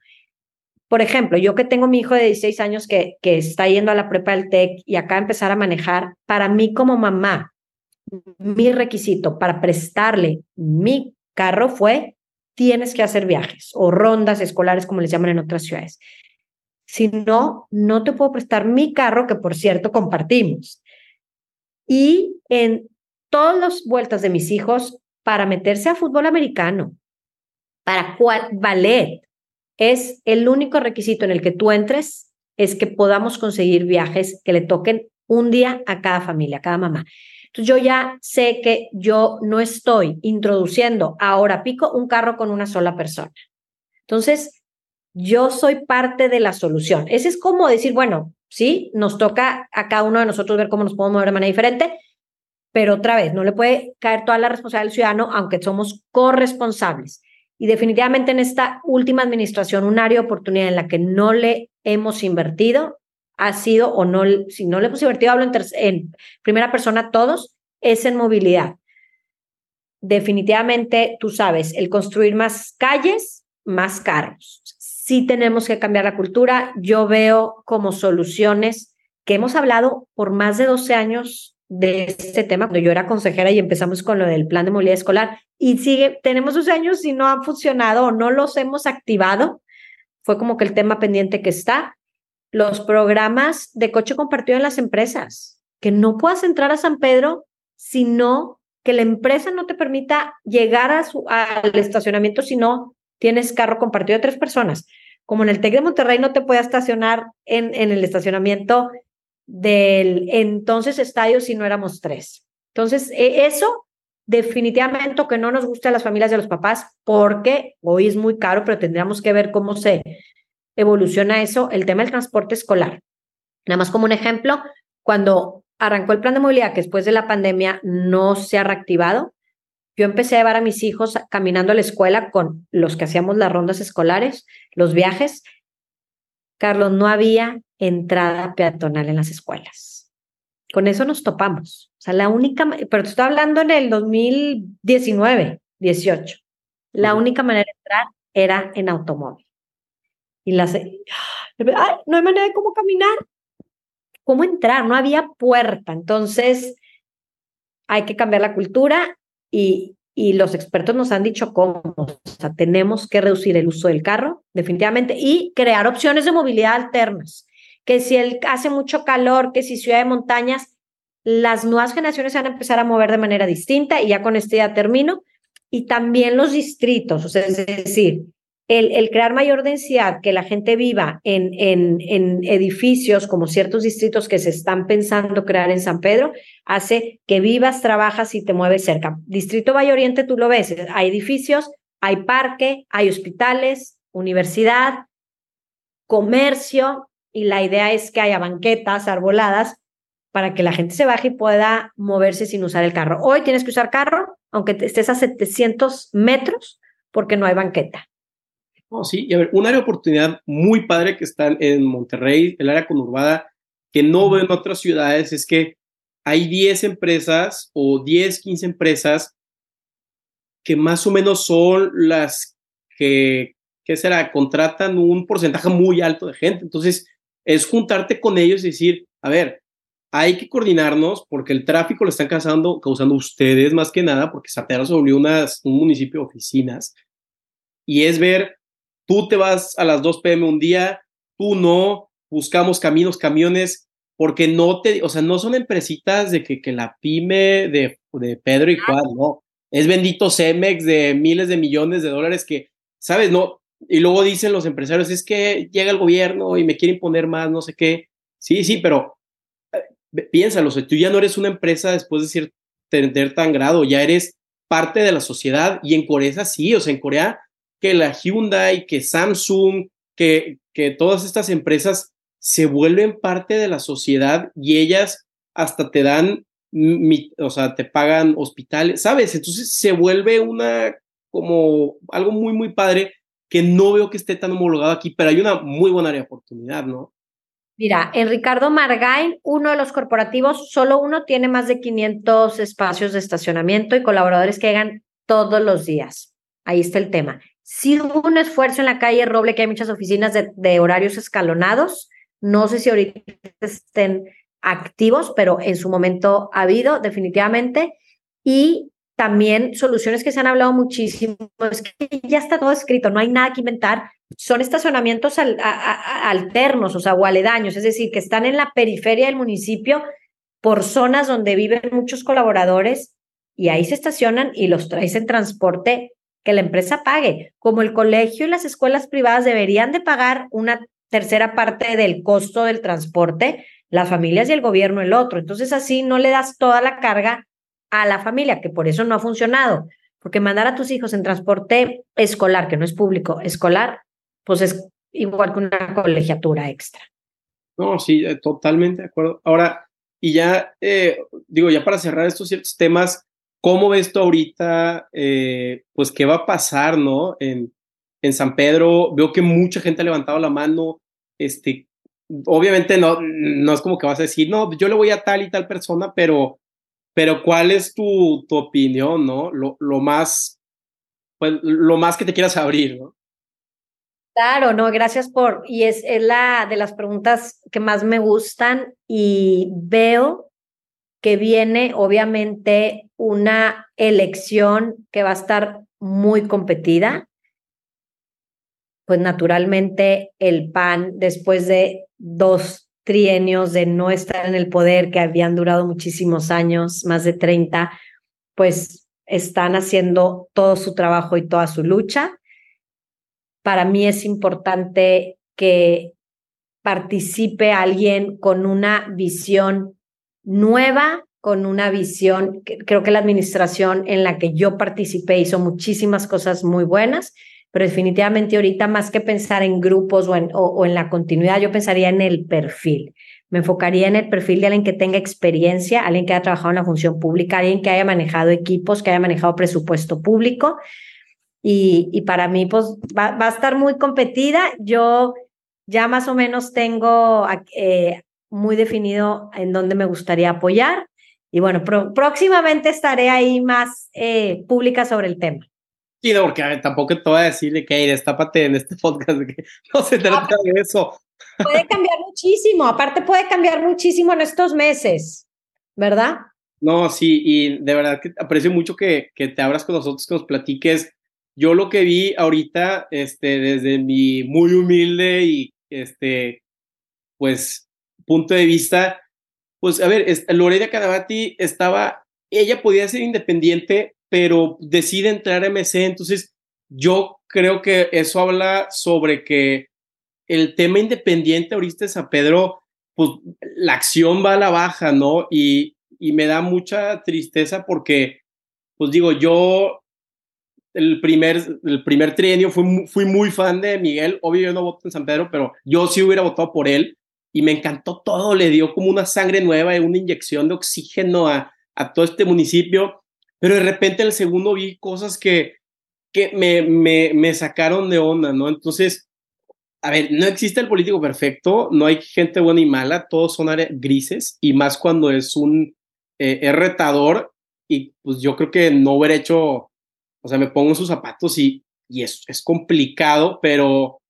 Por ejemplo, yo que tengo mi hijo de 16 años que, que está yendo a la prepa del TEC y acá empezar a manejar, para mí como mamá, mi requisito para prestarle mi carro fue, tienes que hacer viajes o rondas escolares, como les llaman en otras ciudades. Si no, no te puedo prestar mi carro, que por cierto compartimos. Y en todas las vueltas de mis hijos para meterse a fútbol americano, para cual, ballet. Es el único requisito en el que tú entres, es que podamos conseguir viajes que le toquen un día a cada familia, a cada mamá. Entonces yo ya sé que yo no estoy introduciendo ahora pico un carro con una sola persona. Entonces, yo soy parte de la solución. Ese es como decir, bueno, ¿sí? Nos toca a cada uno de nosotros ver cómo nos podemos mover de manera diferente, pero otra vez, no le puede caer toda la responsabilidad al ciudadano, aunque somos corresponsables. Y definitivamente en esta última administración, un área de oportunidad en la que no le hemos invertido ha sido, o no, si no le hemos invertido, hablo en, primera persona todos, es en movilidad. Definitivamente, tú sabes, el construir más calles, más carros. Sí tenemos que cambiar la cultura. Yo veo como soluciones que hemos hablado por más de 12 años de este tema, cuando yo era consejera y empezamos con lo del plan de movilidad escolar y sigue, tenemos 12 años y no han funcionado o no los hemos activado. Fue como que el tema pendiente que está. Los programas de coche compartido en las empresas, que no puedas entrar a San Pedro si no que la empresa no te permita llegar a su, al estacionamiento si no tienes carro compartido de tres personas. Como en el TEC de Monterrey no te puede estacionar en, en el estacionamiento del entonces estadio si no éramos tres. Entonces, e, eso definitivamente que no nos gusta a las familias de los papás porque hoy es muy caro, pero tendríamos que ver cómo se evoluciona eso, el tema del transporte escolar. Nada más como un ejemplo, cuando arrancó el plan de movilidad que después de la pandemia no se ha reactivado. Yo empecé a llevar a mis hijos caminando a la escuela con los que hacíamos las rondas escolares, los viajes. Carlos, no había entrada peatonal en las escuelas. Con eso nos topamos. O sea, la única, pero te estoy hablando en el 2019, 18. La única manera de entrar era en automóvil. Y las, ay, no hay manera de cómo caminar cómo entrar, no había puerta. Entonces, hay que cambiar la cultura y, y los expertos nos han dicho cómo. Tenemos que reducir el uso del carro, definitivamente, y crear opciones de movilidad alternas. Que si el, hace mucho calor, que si ciudad de montañas, las nuevas generaciones van a empezar a mover de manera distinta y ya con este ya termino. Y también los distritos, o sea, es decir, el, crear mayor densidad, que la gente viva en, en, en, edificios como ciertos distritos que se están pensando crear en San Pedro, hace que vivas, trabajas y te mueves cerca. Distrito Valle Oriente, tú lo ves, hay edificios, hay parque, hay hospitales, universidad, comercio, y la idea es que haya banquetas, arboladas, para que la gente se baje y pueda moverse sin usar el carro. Hoy tienes que usar carro, aunque estés a 700 metros, porque no hay banqueta. Oh, sí, y a ver, un área de oportunidad muy padre que está en Monterrey, el área conurbada, que no veo en otras ciudades, es que hay 10 empresas o 10, 15 empresas que más o menos son las que, ¿qué será? Contratan un porcentaje muy alto de gente. Entonces, es juntarte con ellos y decir, a ver, hay que coordinarnos porque el tráfico lo están causando, causando ustedes más que nada, porque Zapera se volvió unas, un municipio de oficinas. Y es ver tú te vas a las 2 pm un día, tú no, buscamos caminos, camiones, porque no te, o sea, no son empresitas de que, que la pyme de, de Pedro y Juan, no. Es bendito Cemex de miles de millones de dólares que, ¿sabes? No. Y luego dicen los empresarios, es que llega el gobierno y me quiere imponer más, no sé qué. Sí, sí, pero eh, piénsalo, tú ya no eres una empresa después de ser, tener tan grado, ya eres parte de la sociedad y en Corea sí, o sea, en Corea que la Hyundai, que Samsung, que, que todas estas empresas se vuelven parte de la sociedad y ellas hasta te dan, o sea, te pagan hospitales, ¿sabes? Entonces se vuelve una como algo muy, muy padre que no veo que esté tan homologado aquí, pero hay una muy buena área de oportunidad, ¿no? Mira, en Ricardo Margain, uno de los corporativos, solo uno tiene más de 500 espacios de estacionamiento y colaboradores que llegan todos los días. Ahí está el tema. Sí un esfuerzo en la calle Roble, que hay muchas oficinas de, horarios escalonados. No sé si ahorita estén activos, pero en su momento ha habido definitivamente. Y también soluciones que se han hablado muchísimo, es que ya está todo escrito, no hay nada que inventar, son estacionamientos alternos, o sea, o aledaños, es decir, que están en la periferia del municipio por zonas donde viven muchos colaboradores y ahí se estacionan y los traes en transporte que la empresa pague, como el colegio y las escuelas privadas deberían de pagar una tercera parte del costo del transporte, las familias y el gobierno el otro. Entonces así no le das toda la carga a la familia, que por eso no ha funcionado, porque mandar a tus hijos en transporte escolar, que no es público, escolar, pues es igual que una colegiatura extra. No, sí, eh, totalmente de acuerdo. Ahora, y ya, eh, digo, ya para cerrar estos ciertos temas, ¿cómo ves tú ahorita, eh, pues, qué va a pasar, no? En, en San Pedro, veo que mucha gente ha levantado la mano, este, obviamente no, no es como que vas a decir, no, yo le voy a tal y tal persona, pero, pero ¿cuál es tu, tu opinión, no? Lo, lo más, pues, lo más que te quieras abrir, ¿no? Claro, no, gracias por, y es, es la de las preguntas que más me gustan y veo que viene obviamente una elección que va a estar muy competida. Pues naturalmente el PAN, después de dos trienios de no estar en el poder, que habían durado muchísimos años, más de 30, pues están haciendo todo su trabajo y toda su lucha para mí es importante que participe alguien con una visión nueva, con una visión, creo que la administración en la que yo participé hizo muchísimas cosas muy buenas, pero definitivamente ahorita más que pensar en grupos o en, o en la continuidad, yo pensaría en el perfil. Me enfocaría en el perfil de alguien que tenga experiencia, alguien que haya trabajado en la función pública, alguien que haya manejado equipos, que haya manejado presupuesto público y, para mí pues va, a estar muy competida. Yo ya más o menos tengo eh, muy definido en dónde me gustaría apoyar y bueno, próximamente estaré ahí más eh, pública sobre el tema. Sí, no, porque tampoco te voy a decir de que destápate en este podcast, que no se trata de eso. Puede cambiar muchísimo, aparte puede cambiar muchísimo en estos meses, ¿verdad? No, sí, y de verdad que aprecio mucho que, que te abras con nosotros, que nos platiques yo lo que vi ahorita, este, desde mi muy humilde y, este, pues, punto de vista, pues, a ver, Lorena Canavati estaba, ella podía ser independiente, pero decide entrar a MC, entonces yo creo que eso habla sobre que el tema independiente ahorita de San Pedro, pues la acción va a la baja, ¿no? Y, y me da mucha tristeza porque, pues digo, yo el primer, el primer trienio fui, fui muy fan de Miguel. Obvio, yo no voto en San Pedro, pero yo sí hubiera votado por él y me encantó todo. Le dio como una sangre nueva y una inyección de oxígeno a, a todo este municipio. Pero de repente el segundo vi cosas que, que me, me, me sacaron de onda, ¿no? Entonces, a ver, no existe el político perfecto, no hay gente buena y mala, todos son grises y más cuando es un eh, retador y pues yo creo que no hubiera hecho o sea, me pongo en sus zapatos y, y es, es complicado, pero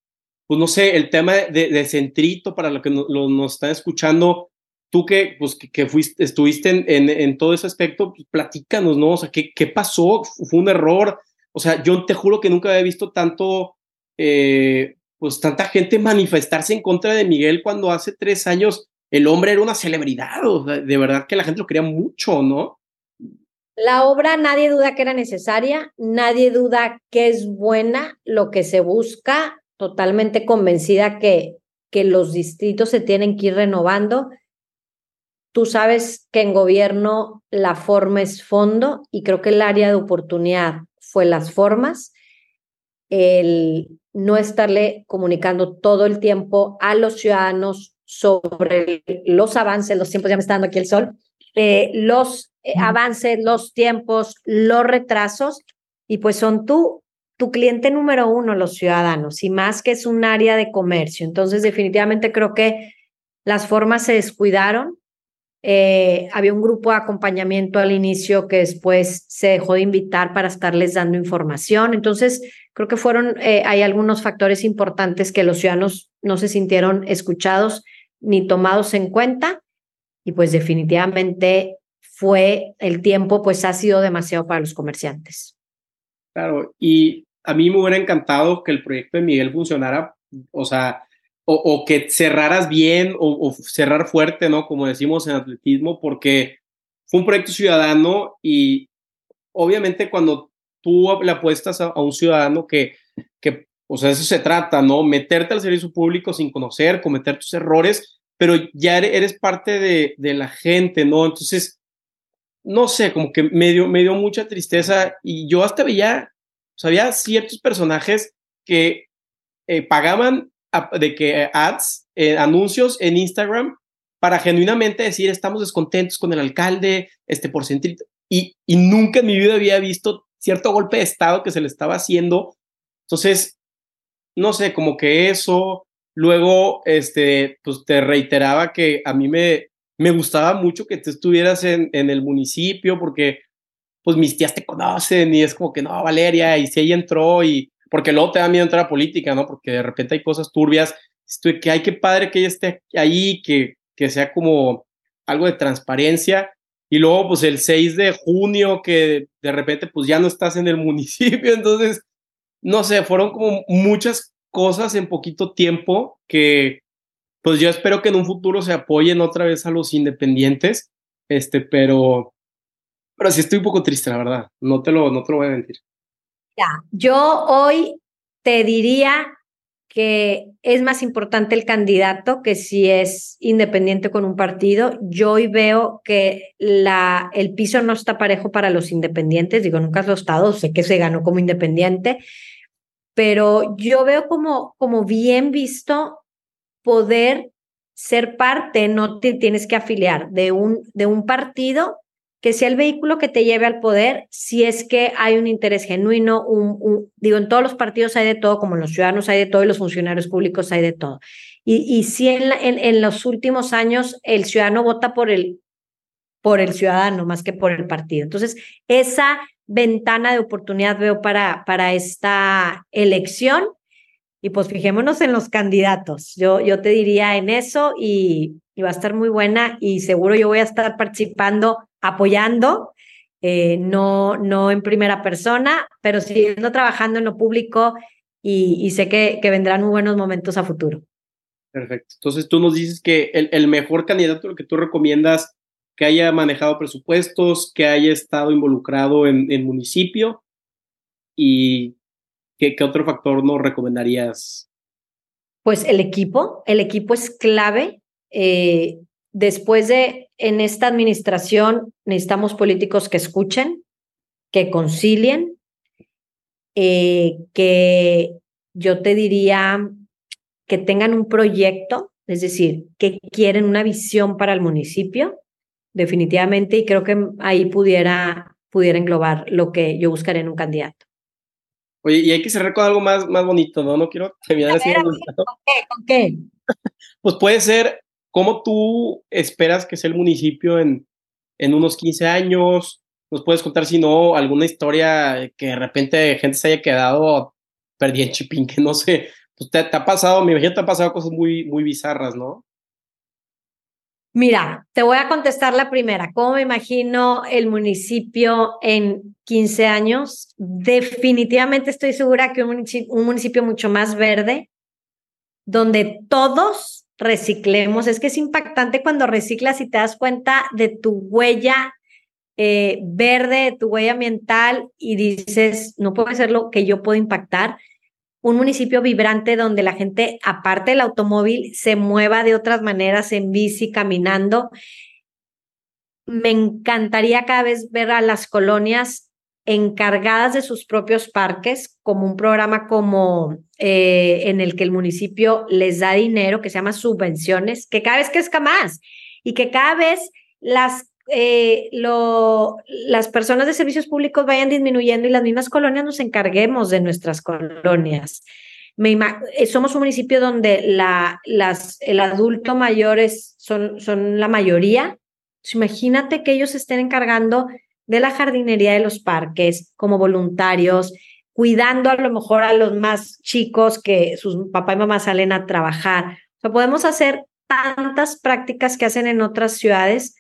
pues no sé, el tema de, de centrito para lo que nos están escuchando, tú que, pues, que, fuiste, estuviste en, en, todo ese aspecto, pues, platícanos, ¿no? O sea, ¿qué, ¿qué pasó? ¿Fue un error? O sea, yo te juro que nunca había visto tanto, eh, pues tanta gente manifestarse en contra de Miguel cuando hace tres años el hombre era una celebridad, de verdad que la gente lo quería mucho, ¿no? La obra nadie duda que era necesaria, nadie duda que es buena, lo que se busca, totalmente convencida que, que los distritos se tienen que ir renovando. Tú sabes que en gobierno la forma es fondo y creo que el área de oportunidad fue las formas, el no estarle comunicando todo el tiempo a los ciudadanos sobre los avances, los tiempos, ya me está dando aquí el sol, eh, los eh, avances, los tiempos, los retrasos, y pues son tú, tu cliente número uno, los ciudadanos, y más que es un área de comercio. Entonces, definitivamente creo que las formas se descuidaron. Eh, había un grupo de acompañamiento al inicio que después se dejó de invitar para estarles dando información. Entonces, creo que fueron, eh, hay algunos factores importantes que los ciudadanos no se sintieron escuchados ni tomados en cuenta. Y pues definitivamente fue el tiempo, pues ha sido demasiado para los comerciantes. Claro, y a mí me hubiera encantado que el proyecto de Miguel funcionara, o sea, o, que cerraras bien o, cerrar fuerte, ¿no? Como decimos en atletismo, porque fue un proyecto ciudadano y obviamente cuando tú le apuestas a, un ciudadano que, que, o sea, eso se trata, ¿no? Meterte al servicio público sin conocer, cometer tus errores, pero ya eres parte de, de la gente, ¿no? Entonces, no sé, como que me dio, me dio mucha tristeza y yo hasta veía, o había ciertos personajes que eh, pagaban de que ads, eh, anuncios en Instagram para genuinamente decir estamos descontentos con el alcalde, este porcentaje, y, y nunca en mi vida había visto cierto golpe de estado que se le estaba haciendo. Entonces, no sé, como que eso, luego, este, pues te reiteraba que a mí me, me gustaba mucho que te estuvieras en, en el municipio porque pues mis tías te conocen y es como que no, Valeria, y si ella entró y porque luego te da miedo entrar a política, ¿no? Porque de repente hay cosas turbias, que hay que padre que ella esté ahí, que, que sea como algo de transparencia. Y luego, pues el 6 de junio, que de repente, pues ya no estás en el municipio. Entonces, no sé, fueron como muchas cosas en poquito tiempo que, pues yo espero que en un futuro se apoyen otra vez a los independientes. Este, pero, pero sí estoy un poco triste, la verdad. No te lo, no te lo voy a mentir. Ya, yo hoy te diría que es más importante el candidato que si es independiente con un partido. Yo hoy veo que la, el piso no está parejo para los independientes, digo, nunca lo estado, sé que se ganó como independiente, pero yo veo como, como bien visto poder ser parte, no te tienes que afiliar de un, de un partido que sea el vehículo que te lleve al poder si es que hay un interés genuino, un, digo, en todos los partidos hay de todo, como en los ciudadanos hay de todo y los funcionarios públicos hay de todo. Y, y si en, en, los últimos años el ciudadano vota por el, por el ciudadano más que por el partido. Entonces, esa ventana de oportunidad veo para, para esta elección. Y pues fijémonos en los candidatos. Yo, yo te diría en eso y, y va a estar muy buena y seguro yo voy a estar participando apoyando, eh, no, no en primera persona, pero siguiendo trabajando en lo público y, sé que, que, vendrán muy buenos momentos a futuro. Perfecto. Entonces tú nos dices que el, el mejor candidato que tú recomiendas que haya manejado presupuestos, que haya estado involucrado en el municipio y ¿qué, ¿qué, otro factor nos recomendarías? Pues el equipo, el equipo es clave. Eh, después de, en esta administración, necesitamos políticos que escuchen, que concilien, eh, que yo te diría que tengan un proyecto, es decir, que quieren una visión para el municipio, definitivamente, y creo que ahí pudiera, pudiera englobar lo que yo buscaré en un candidato. Oye, y hay que cerrar con algo más, más bonito, ¿no? No quiero terminar así. ¿Con qué? ¿Con qué? Pues puede ser ¿Cómo tú esperas que sea el municipio en, en unos 15 años? ¿Nos puedes contar, si no, alguna historia que de repente gente se haya quedado perdida en Chipín, que no sé, pues te, ha pasado, me imagino te ha pasado cosas muy, muy bizarras, ¿no? Mira, te voy a contestar la primera. ¿Cómo me imagino el municipio en 15 años? Definitivamente estoy segura que un un municipio mucho más verde, donde todos reciclemos. Es que es impactante cuando reciclas y te das cuenta de tu huella eh, verde, de tu huella ambiental y dices, no puede ser lo que yo puedo impactar. Un municipio vibrante donde la gente, aparte del automóvil, se mueva de otras maneras en bici, caminando. Me encantaría cada vez ver a las colonias encargadas de sus propios parques, como un programa como eh, en el que el municipio les da dinero, que se llama subvenciones, que cada vez crezca más y que cada vez las, eh, las personas de servicios públicos vayan disminuyendo y las mismas colonias nos encarguemos de nuestras colonias. Me eh, somos un municipio donde la, las, el adulto mayores son, son la mayoría. imagínate que ellos estén encargando de la jardinería de los parques como voluntarios, cuidando a lo mejor a los más chicos que sus papá y mamá salen a trabajar. O sea, podemos hacer tantas prácticas que hacen en otras ciudades.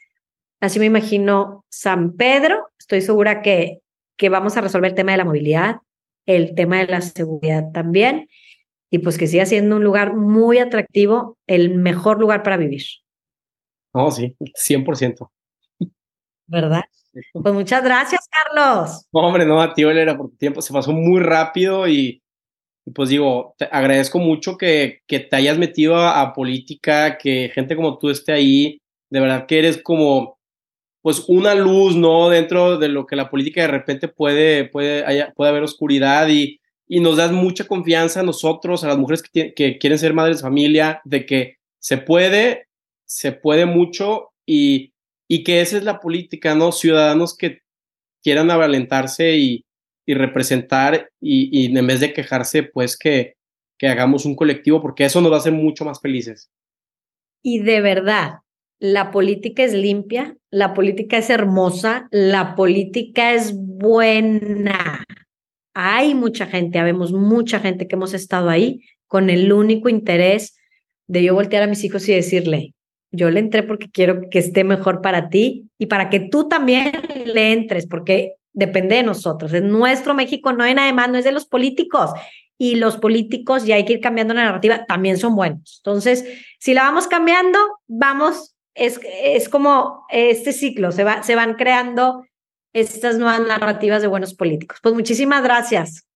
Así me imagino San Pedro. Estoy segura que, que vamos a resolver el tema de la movilidad, el tema de la seguridad también, y pues que siga siendo un lugar muy atractivo, el mejor lugar para vivir. Oh, sí, 100%. ¿Verdad? Pues muchas gracias, Carlos. hombre, no, a ti, Valera, por tu tiempo. Se pasó muy rápido y, pues digo, te agradezco mucho que, que te hayas metido a, política, que gente como tú esté ahí. De verdad que eres como, pues, una luz, ¿no? Dentro de lo que la política de repente puede, puede, puede haber oscuridad y, y nos das mucha confianza a nosotros, a las mujeres que, que quieren ser madres de familia, de que se puede, se puede mucho y, y que esa es la política, ¿no? Ciudadanos que quieran avalentarse y, representar y, en vez de quejarse, pues que, que hagamos un colectivo, porque eso nos va a hacer mucho más felices. Y de verdad, la política es limpia, la política es hermosa, la política es buena. Hay mucha gente, habemos mucha gente que hemos estado ahí con el único interés de yo voltear a mis hijos y decirle, yo le entré porque quiero que esté mejor para ti y para que tú también le entres, porque depende de nosotros. Es nuestro México, no hay nada más, no es de los políticos. Y los políticos, y hay que ir cambiando la narrativa, también son buenos. Entonces, si la vamos cambiando, vamos, es, es como este ciclo, se, va, se van creando estas nuevas narrativas de buenos políticos. Pues muchísimas gracias.